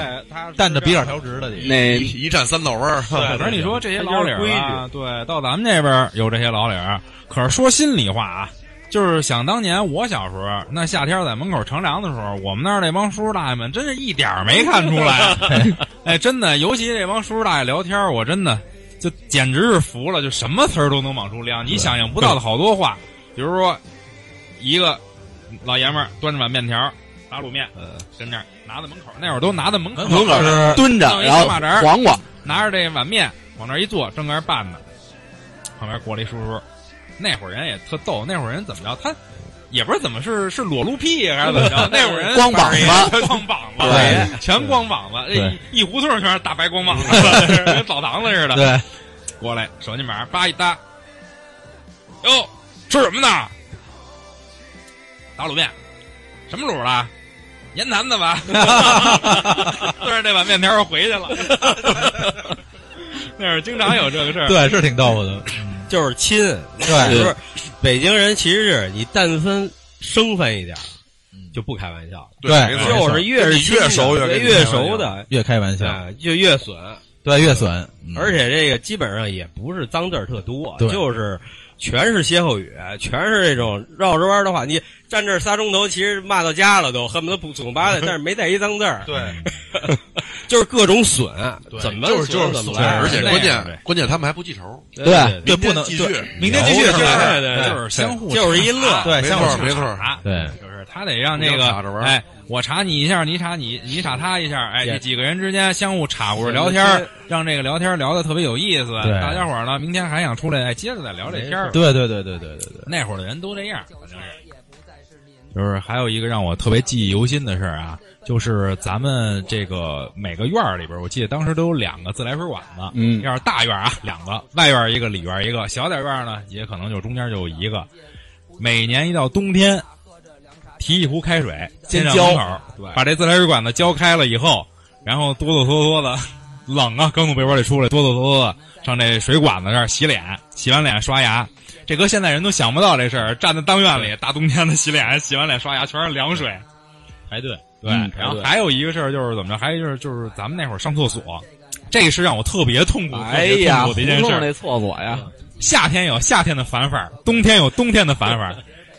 站着鼻梁条直的得。那一一站三道弯儿，可是你说这些老理儿啊，对，到咱们这边有这些老理儿，可是说心里话啊，就是想当年我小时候，那夏天在门口乘凉的时候，我们那儿那帮叔叔大爷们真是一点儿没看出来，哎，真的，尤其这帮叔叔大爷聊天，我真的就简直是服了，就什么词儿都能往出亮，你想象不到的好多话，比如说一个老爷们儿端着碗面条。打卤面，呃，跟那儿拿在门口，那会儿都拿在门口，门口是蹲着，然后黄瓜，拿着这碗面往那儿一坐，正搁那儿拌呢。旁边过来一叔叔，那会儿人也特逗，那会儿人怎么着？他也不知道怎么是是裸露屁还是怎么着？那会儿人 光膀子光膀子，对全光膀子，这一一胡同全是大白光膀子，跟澡堂子似的。对，过来手巾板叭一搭，哟，吃什么呢？打卤面，什么卤了？盐坛子吧，端着这碗面条回去了。那会儿经常有这个事儿。对，是挺逗的。就是亲，对。就是北京人，其实是你但分生分一点儿，就不开玩笑，对就是越是越熟越越跟你开玩笑。熟的，越开玩笑，哎，就越损。对，越损，嗯。而且这个基本上也不是脏字儿特多，对。就是全是歇后语，全是这种绕着弯的话。你站这儿仨钟头，其实骂到家了都，恨不得不总巴的，但是没带一脏字儿。对，就是各种损，怎么就是就是损，损怎么来，而且关键关键他们还不记仇，对。对对，不能继续明天继续，对就是对对就是相互就是一乐对，没相互错没错查对。就是他得让那个着玩哎，我查你一下，你查你，你查他一下，哎，这几个人之间相互插和着聊天，让这个聊天聊的特别有意思。大家伙儿呢，明天还想出来，哎，接着再聊这天儿。对对对对对对对。那会儿的人都这样，反正是。就是还有一个让我特别记忆犹新的事儿啊，就是咱们这个每个院儿里边，我记得当时都有两个自来水管子。嗯要是大院啊，两个；外院一个，里院一个。小点院呢，也可能就中间就有一个。每年一到冬天，提一壶开水，先浇先上门口儿，把这自来水管子浇开了以后，然后哆哆嗦嗦的，冷啊，刚从被窝里出来，哆哆嗦嗦的上这水管子这儿洗脸，洗完脸刷牙。这搁现在人都想不到这事儿，站在当院里，大冬天的洗脸、洗完脸刷牙全是凉水。排队，对，嗯然后还有一个事儿就是怎么着？还有就是就是咱们那会儿上厕所，这是让我特别痛苦、特哎别呀，痛苦的一件事。那厕所呀，夏天有夏天的烦法，冬天有冬天的烦法儿。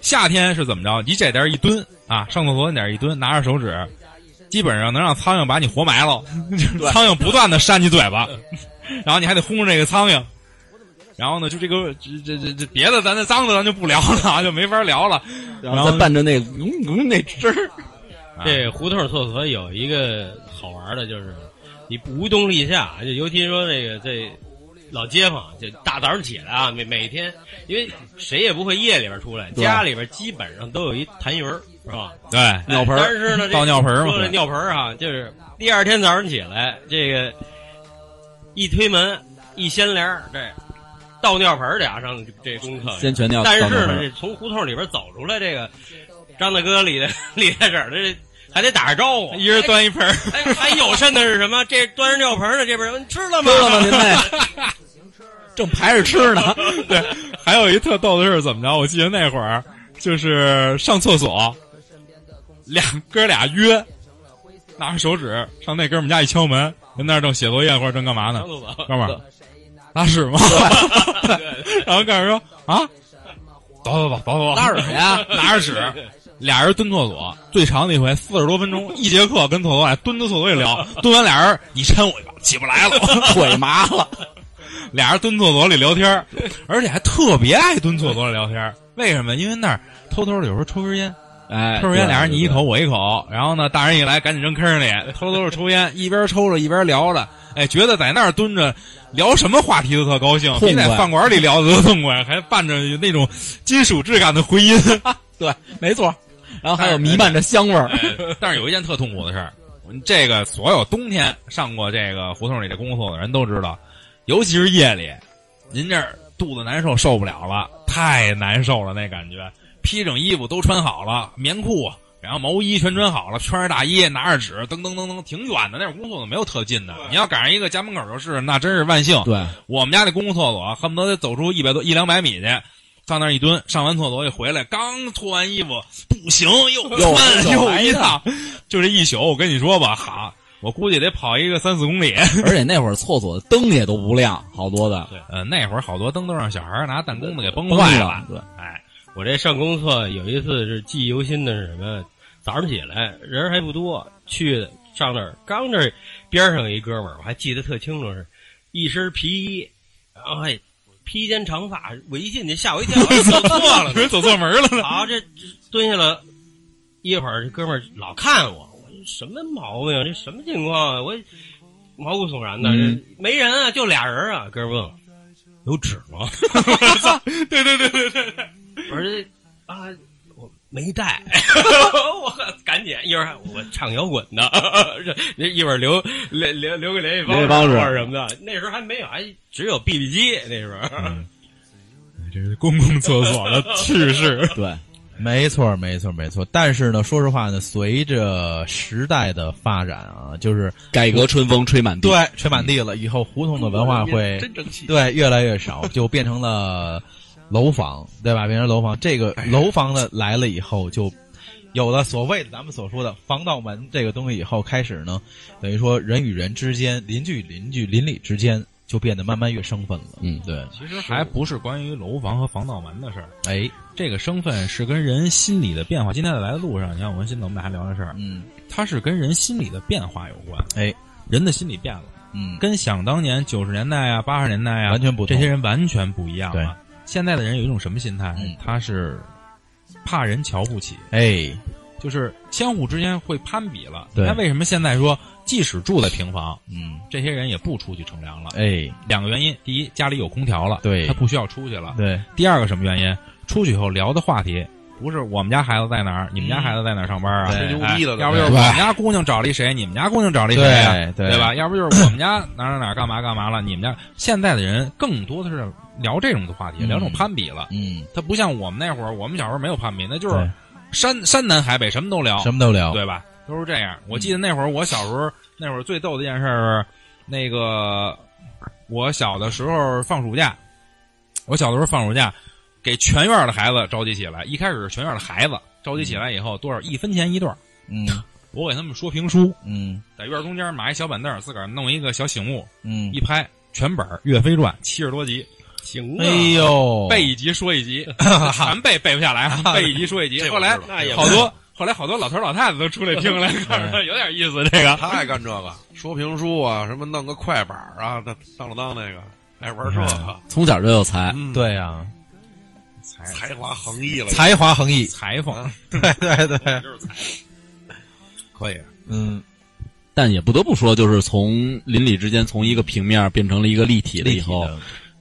夏天是怎么着？你这点儿一蹲啊，上厕所那点儿一蹲，拿着手指，基本上能让苍蝇把你活埋了。就是苍蝇不断的扇你嘴巴，然后你还得轰着这个苍蝇。然后呢，就这个这这这这别的咱这脏的咱就不聊了啊，就没法聊了。然后再伴着那嗯嗯那汁儿，这胡同厕所有一个好玩的，就是你无冬立夏，就尤其说这个这老街坊，就大早上起来啊，每每天，因为谁也不会夜里边出来，家里边基本上都有一痰盂儿，是吧？对，尿盆儿但是呢，这倒尿盆儿嘛说这尿盆儿啊，就是第二天早上起来，这个一推门一掀帘儿，这倒尿盆儿俩上这功课。先全尿。但是呢，这从胡同里边走出来，这个张大哥、李大李大婶儿的这还得打个招呼，一人端一盆儿。哎，还有甚的是什么？这端着尿盆儿呢，这边吃了吗？知道吗？您那 正排着吃呢，对，还有一特逗的是怎么着？我记得那会儿就是上厕所，俩哥俩约，拿着手指上那哥们家一敲门，人那儿正写作业或者正干嘛呢。哥们儿，拉屎吗？然后哥们儿说啊，走走走走走，拉屎呀，拿着屎。俩人蹲厕所，最长的一回四十多分钟，一节课跟厕所里蹲在厕所里聊，蹲完俩人你抻我一把，起不来了，腿麻了。俩人蹲厕所里聊天，而且还特别爱蹲厕所里聊天。为什么？因为那儿偷偷的有时候抽根烟，哎，抽根烟，俩人你一口，我一口，然后呢，大人一来赶紧扔坑里，偷偷的抽烟，一边抽着一边聊着，哎，觉得在那儿蹲着聊什么话题都特高兴，比在饭馆里聊的都痛快，还伴着那种金属质感的回音。对，没错。然后还有弥漫着香味儿。哎但是有一件特痛苦的事儿，这个所有冬天上过这个胡同里的公厕的人都知道，尤其是夜里，您这儿肚子难受受不了了，太难受了那感觉，披整衣服都穿好了，棉裤。然后毛衣全穿好了，穿着大衣，拿着纸，噔噔噔噔，挺远的。那会儿公厕所没有特近的，你要赶上一个家门口就是，那真是万幸。对，我们家那公共厕所恨不得得走出一百多一两百米去，上那儿一蹲，上完厕所一回来，刚脱完衣服，不行，又又穿又一一趟，就这一宿，我跟你说吧，好，我估计得跑一个三四公里。而且那会儿厕所的灯也都不亮，好多的。对呃，那会儿好多灯都让小孩拿弹弓子给崩崩坏了对，哎，我这上公厕有一次是记忆犹新的是什么？早上起来人还不多，去上那儿刚这边上有一哥们儿，我还记得特清楚是，一身皮衣，然后还披肩长发，我一进去吓我一跳，我 走错了呢。走错门了呢。好，这这蹲下了一会儿，这哥们儿老看我，我说什么毛病啊？这什么情况啊？我毛骨悚然的，嗯这没人啊，就俩人啊。哥们儿问我有纸吗？对对对对对对，我说这啊，我没带，我赶紧一会儿我唱摇滚的，这一会儿留留留留个联系方式什么的。那时候还没有，还只有 BB 机那时候。这是公共厕所的 趣事。对，没错，没错，没错。但是呢，说实话呢，随着时代的发展啊，就是改革春风吹满地。对吹满地了，以后胡同的文化会真争气。对越来越少，就变成了楼房，对吧？变成楼房。这个楼房的来了以后，就有了所谓的咱们所说的防盗门这个东西。以后开始呢，等于说人与人之间、邻居与邻居、邻里之间，就变得慢慢越生分了。嗯对，其实还不是关于楼房和防盗门的事儿，哎，这个生分是跟人心理的变化。今天在来的路上，你看我跟新总我们俩还聊这事儿，嗯，它是跟人心理的变化有关。哎，人的心理变了，嗯，跟想当年九十年代啊、八十年代啊完全不同这些人完全不一样对了。现在的人有一种什么心态？嗯。他是怕人瞧不起，哎，就是相互之间会攀比了。对。那为什么现在说，即使住在平房，嗯，这些人也不出去乘凉了？哎，两个原因：第一，家里有空调了，对。他不需要出去了；对，第二个什么原因？出去以后聊的话题不是我们家孩子在哪儿，你们家孩子在哪儿上班啊？吹牛逼的哎要不就是我们家姑娘找了一谁，你们家姑娘找了一谁呀、对对吧？要不就是我们家哪儿哪儿哪儿干嘛干嘛了，你们家现在的人更多的是聊这种的话题，嗯聊这种攀比了。嗯，他不像我们那会儿，我们小时候没有攀比，那就是山山南海北什么都聊，什么都聊，对吧？都是这样。我记得那会儿我小时候，那会儿最逗的一件事儿是，那个我小的时候放暑假，我小的时候放暑假，给全院的孩子召集起来。一开始是全院的孩子召集起来以后，多少一分钱一段，嗯。我给他们说评书，嗯。在院中间买一小板凳，自个儿弄一个小醒目，嗯。一，拍全本《岳飞传》七十多集，行啊，哎呦，背一集说一集，全背背不下来啊，背一集说一集。后来那也好多后来好多老头老太太都出来听来，看 有点意思。这个。他爱干这个，说评书啊，什么弄个快板啊，当当了当那个，爱玩这个，从小就有才，嗯，对呀，才才华横溢了，才华横溢，裁缝，对对对，就是裁可以。嗯，但也不得不说，就是从邻里之间从一个平面变成了一个立体了以后，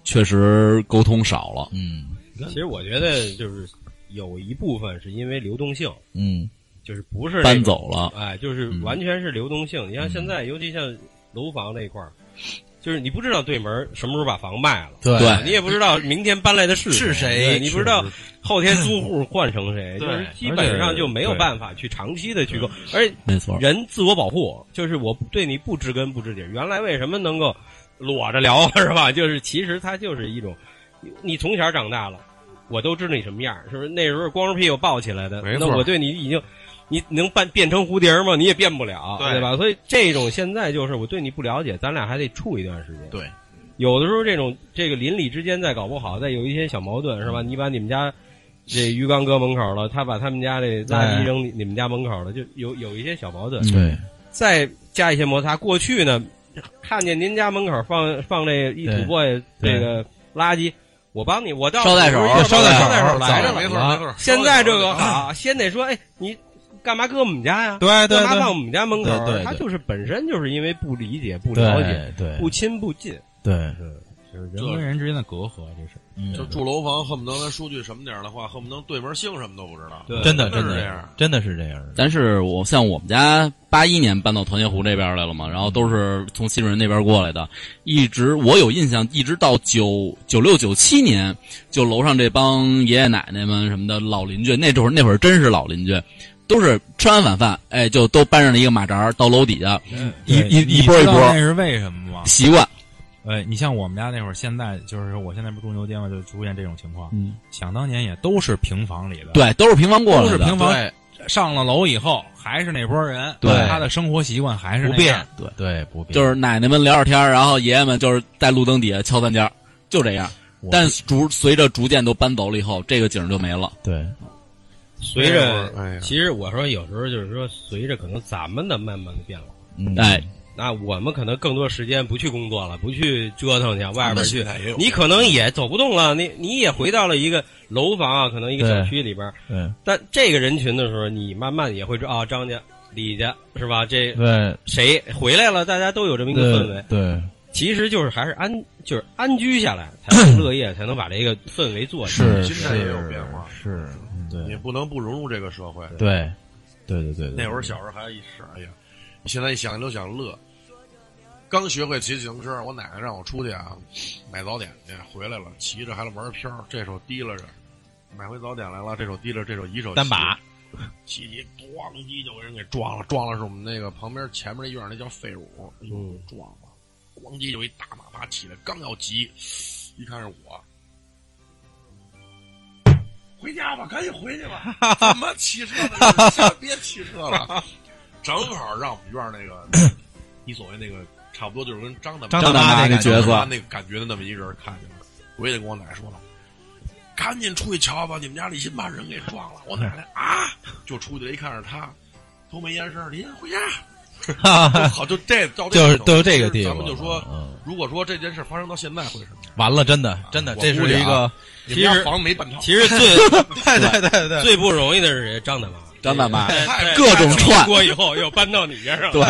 确实沟通少了。嗯。其实我觉得就是有一部分是因为流动性，嗯。就是不是搬走了，哎，就是嗯。完全是流动性。你像现在，尤其像楼房那一块儿，就是你不知道对门什么时候把房卖了，对对你也不知道明天搬来的是是谁你不知道后天租户换成谁，就是基本上就没有办法去长期的去购，而且没错。人自我保护，就是我对你不知根不知底。原来为什么能够裸着聊是吧？就是其实它就是一种，你从小长大了，我都知道你什么样，是不是？那时候光着屁股抱起来的，那我对你已经，你能变变成蝴蝶吗？你也变不了，对对吧？所以这种现在就是我对你不了解，咱俩还得处一段时间。对，有的时候这种这个邻里之间再搞不好，再有一些小矛盾是吧？你把你们家。这鱼缸搁门口了，他把他们家这垃圾扔你你们家门口了，就有有一些小矛盾。对，再加一些摩擦。过去呢，看见您家门口放放这一土拨这个垃圾，我帮你，我到捎带手我捎带手捎带手来着没了。错没错。现在这个好，先得说，哎，你干嘛搁我们家呀？对对对干嘛放我们家门口对对？对他就是本身就是因为不理解、不了解、对对不亲不近。对，就是人跟人之间的隔阂，这是。嗯就住楼房，恨不得咱说句什么点儿的话，恨不得对门姓什么都不知道。对真的真的是这样的真的是这样，但是我像我们家八一年搬到团结湖这边来了嘛，然后都是从新润那边过来的，一直我有印象，一直到九九六九七年，就楼上这帮爷爷奶奶们什么的老邻居，那会儿那会儿真是老邻居，都是吃完晚饭，哎，就都搬上了一个马扎儿到楼底下，一一波一波那是为什么吗？习惯，呃，你像我们家那会儿，现在就是说我现在不是住牛街嘛，就出现这种情况。嗯，想当年也都是平房里的，，对，都是平房过来的，都是平房。对上了楼以后还是那波人，对他的生活习惯还是不变，对对不变，就是奶奶们聊着天，然后爷爷们就是在路灯底下敲三尖儿，就这样。但逐随着逐渐都搬走了以后，这个景儿就没了。对随着，哎呀，其实我说有时候就是说，随着可能咱们的慢慢的变老，嗯。哎，那我们可能更多时间不去工作了，不去折腾去外边去，你可能也走不动了，你你也回到了一个楼房啊，可能一个小区里边儿，对。但这个人群的时候，你慢慢也会知道啊，张家、李家是吧？这对。谁回来了，大家都有这么一个氛围，对其实就是还是安，就是安居下来才能 乐业，才能把这个氛围做起来。是心态也有变化。是，对。你不能不融入这个社会。对。对对对，那会儿小时候还一是，哎呀，现在一想都想乐。刚学会骑自行车，我奶奶让我出去啊，买早点去，回来了，骑着还玩漂，这手提拉着，买回早点来了，这手提着，这手一手单把，骑骑咣叽就给人给撞了，撞了是我们那个旁边前面那院那叫废屋，哎呦嗯。撞了，咣叽就一大马趴起来，刚要急，一看是我，回家吧，赶紧回去吧，怎么骑车呢？下别骑车了，正好让我们院那个，你所谓那个差不多就是跟张大张大妈那角色那个感觉的那么一个人看见了，回去跟我奶说了。赶紧出去瞧吧，你们家李鑫把人给撞了。我奶奶啊，就出去了，一看是他，都没言声，李鑫回家。就 好，就这就是都这个地方咱们就说，嗯。如果说这件事发生到现在会是什么？完了，真的真的，这是一个，其实房没半套，其实最 对对对对，最不容易的是谁？张大妈，张大妈。各种串。过以后又搬到你边上，对，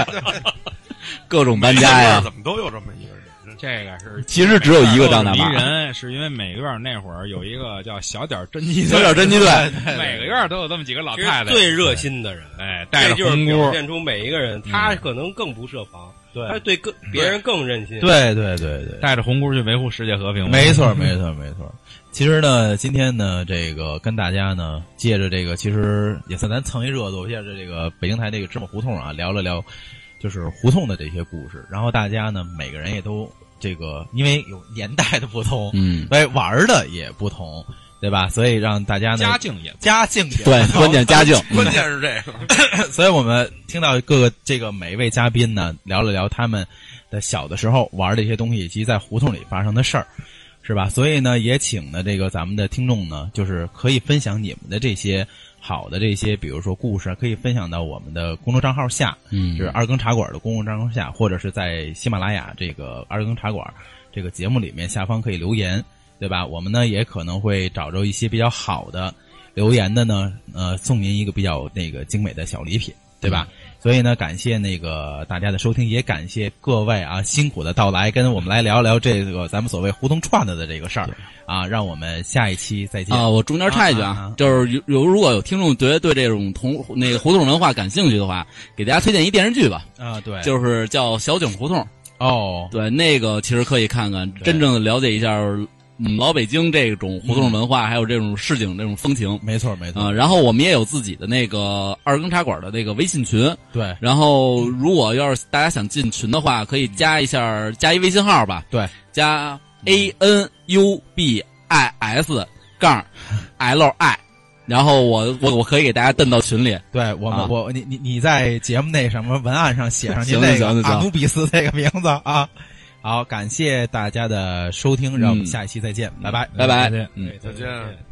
各种搬家呀。怎么都有这么一个这个是 其实只有一个张大迷妈人，是因为每个院那会儿有一个叫小点儿侦缉队，小点儿侦缉队 每个院都有这么几个老太太，最热心的人，哎，带着就是红箍，表现出每一个人，他可能更不设防，对他对更别人更任性。对对对对，带着红箍去维护世界和平。没错，没错，没错。其实呢，今天呢，这个跟大家呢，借着这个，其实也算咱蹭一热度，借着这个北京台这个芝麻胡同啊，聊了聊，就是胡同的这些故事。然后大家呢，每个人也都这个，因为有年代的不同，嗯，所以玩的也不同，对吧？所以让大家呢，家境也家境也对关键家境，关键是这个，所以我们听到各个这个每一位嘉宾呢，聊了聊他们的小的时候玩的一些东西，以及在胡同里发生的事儿，是吧？所以呢，也请呢这个咱们的听众呢，就是可以分享你们的这些好的这些，比如说故事，可以分享到我们的公众账号下，嗯就是二更茶馆的公众账号下，或者是在喜马拉雅这个二更茶馆这个节目里面下方可以留言，对吧？我们呢也可能会找着一些比较好的留言的呢，呃，送您一个比较那个精美的小礼品，对吧？所以呢，感谢那个大家的收听，也感谢各位啊辛苦的到来，跟我们来聊聊这个咱们所谓胡同串子的这个事儿啊，让我们下一期再见啊，我中间插一句啊，就是有有如果有听众觉得对这种同那个胡同文化感兴趣的话，给大家推荐一电视剧吧，啊，对，就是叫《小井胡同》。哦，对，那个其实可以看看，真正的了解一下嗯老北京这种胡同文化，还有这种市井这种风情。没错没错，啊、然后我们也有自己的那个二更茶馆的那个微信群，对。然后如果要是大家想进群的话，可以加一下加一微信号吧，对，加 a n u b i s 杠 l i，然后我我我可以给大家蹬到群里，对我们、啊。我你你你在节目那什么文案上写上您行那个行行行。阿努比斯这个名字啊。好，感谢大家的收听，让我们嗯下一期再见，拜拜，拜拜再见。再见。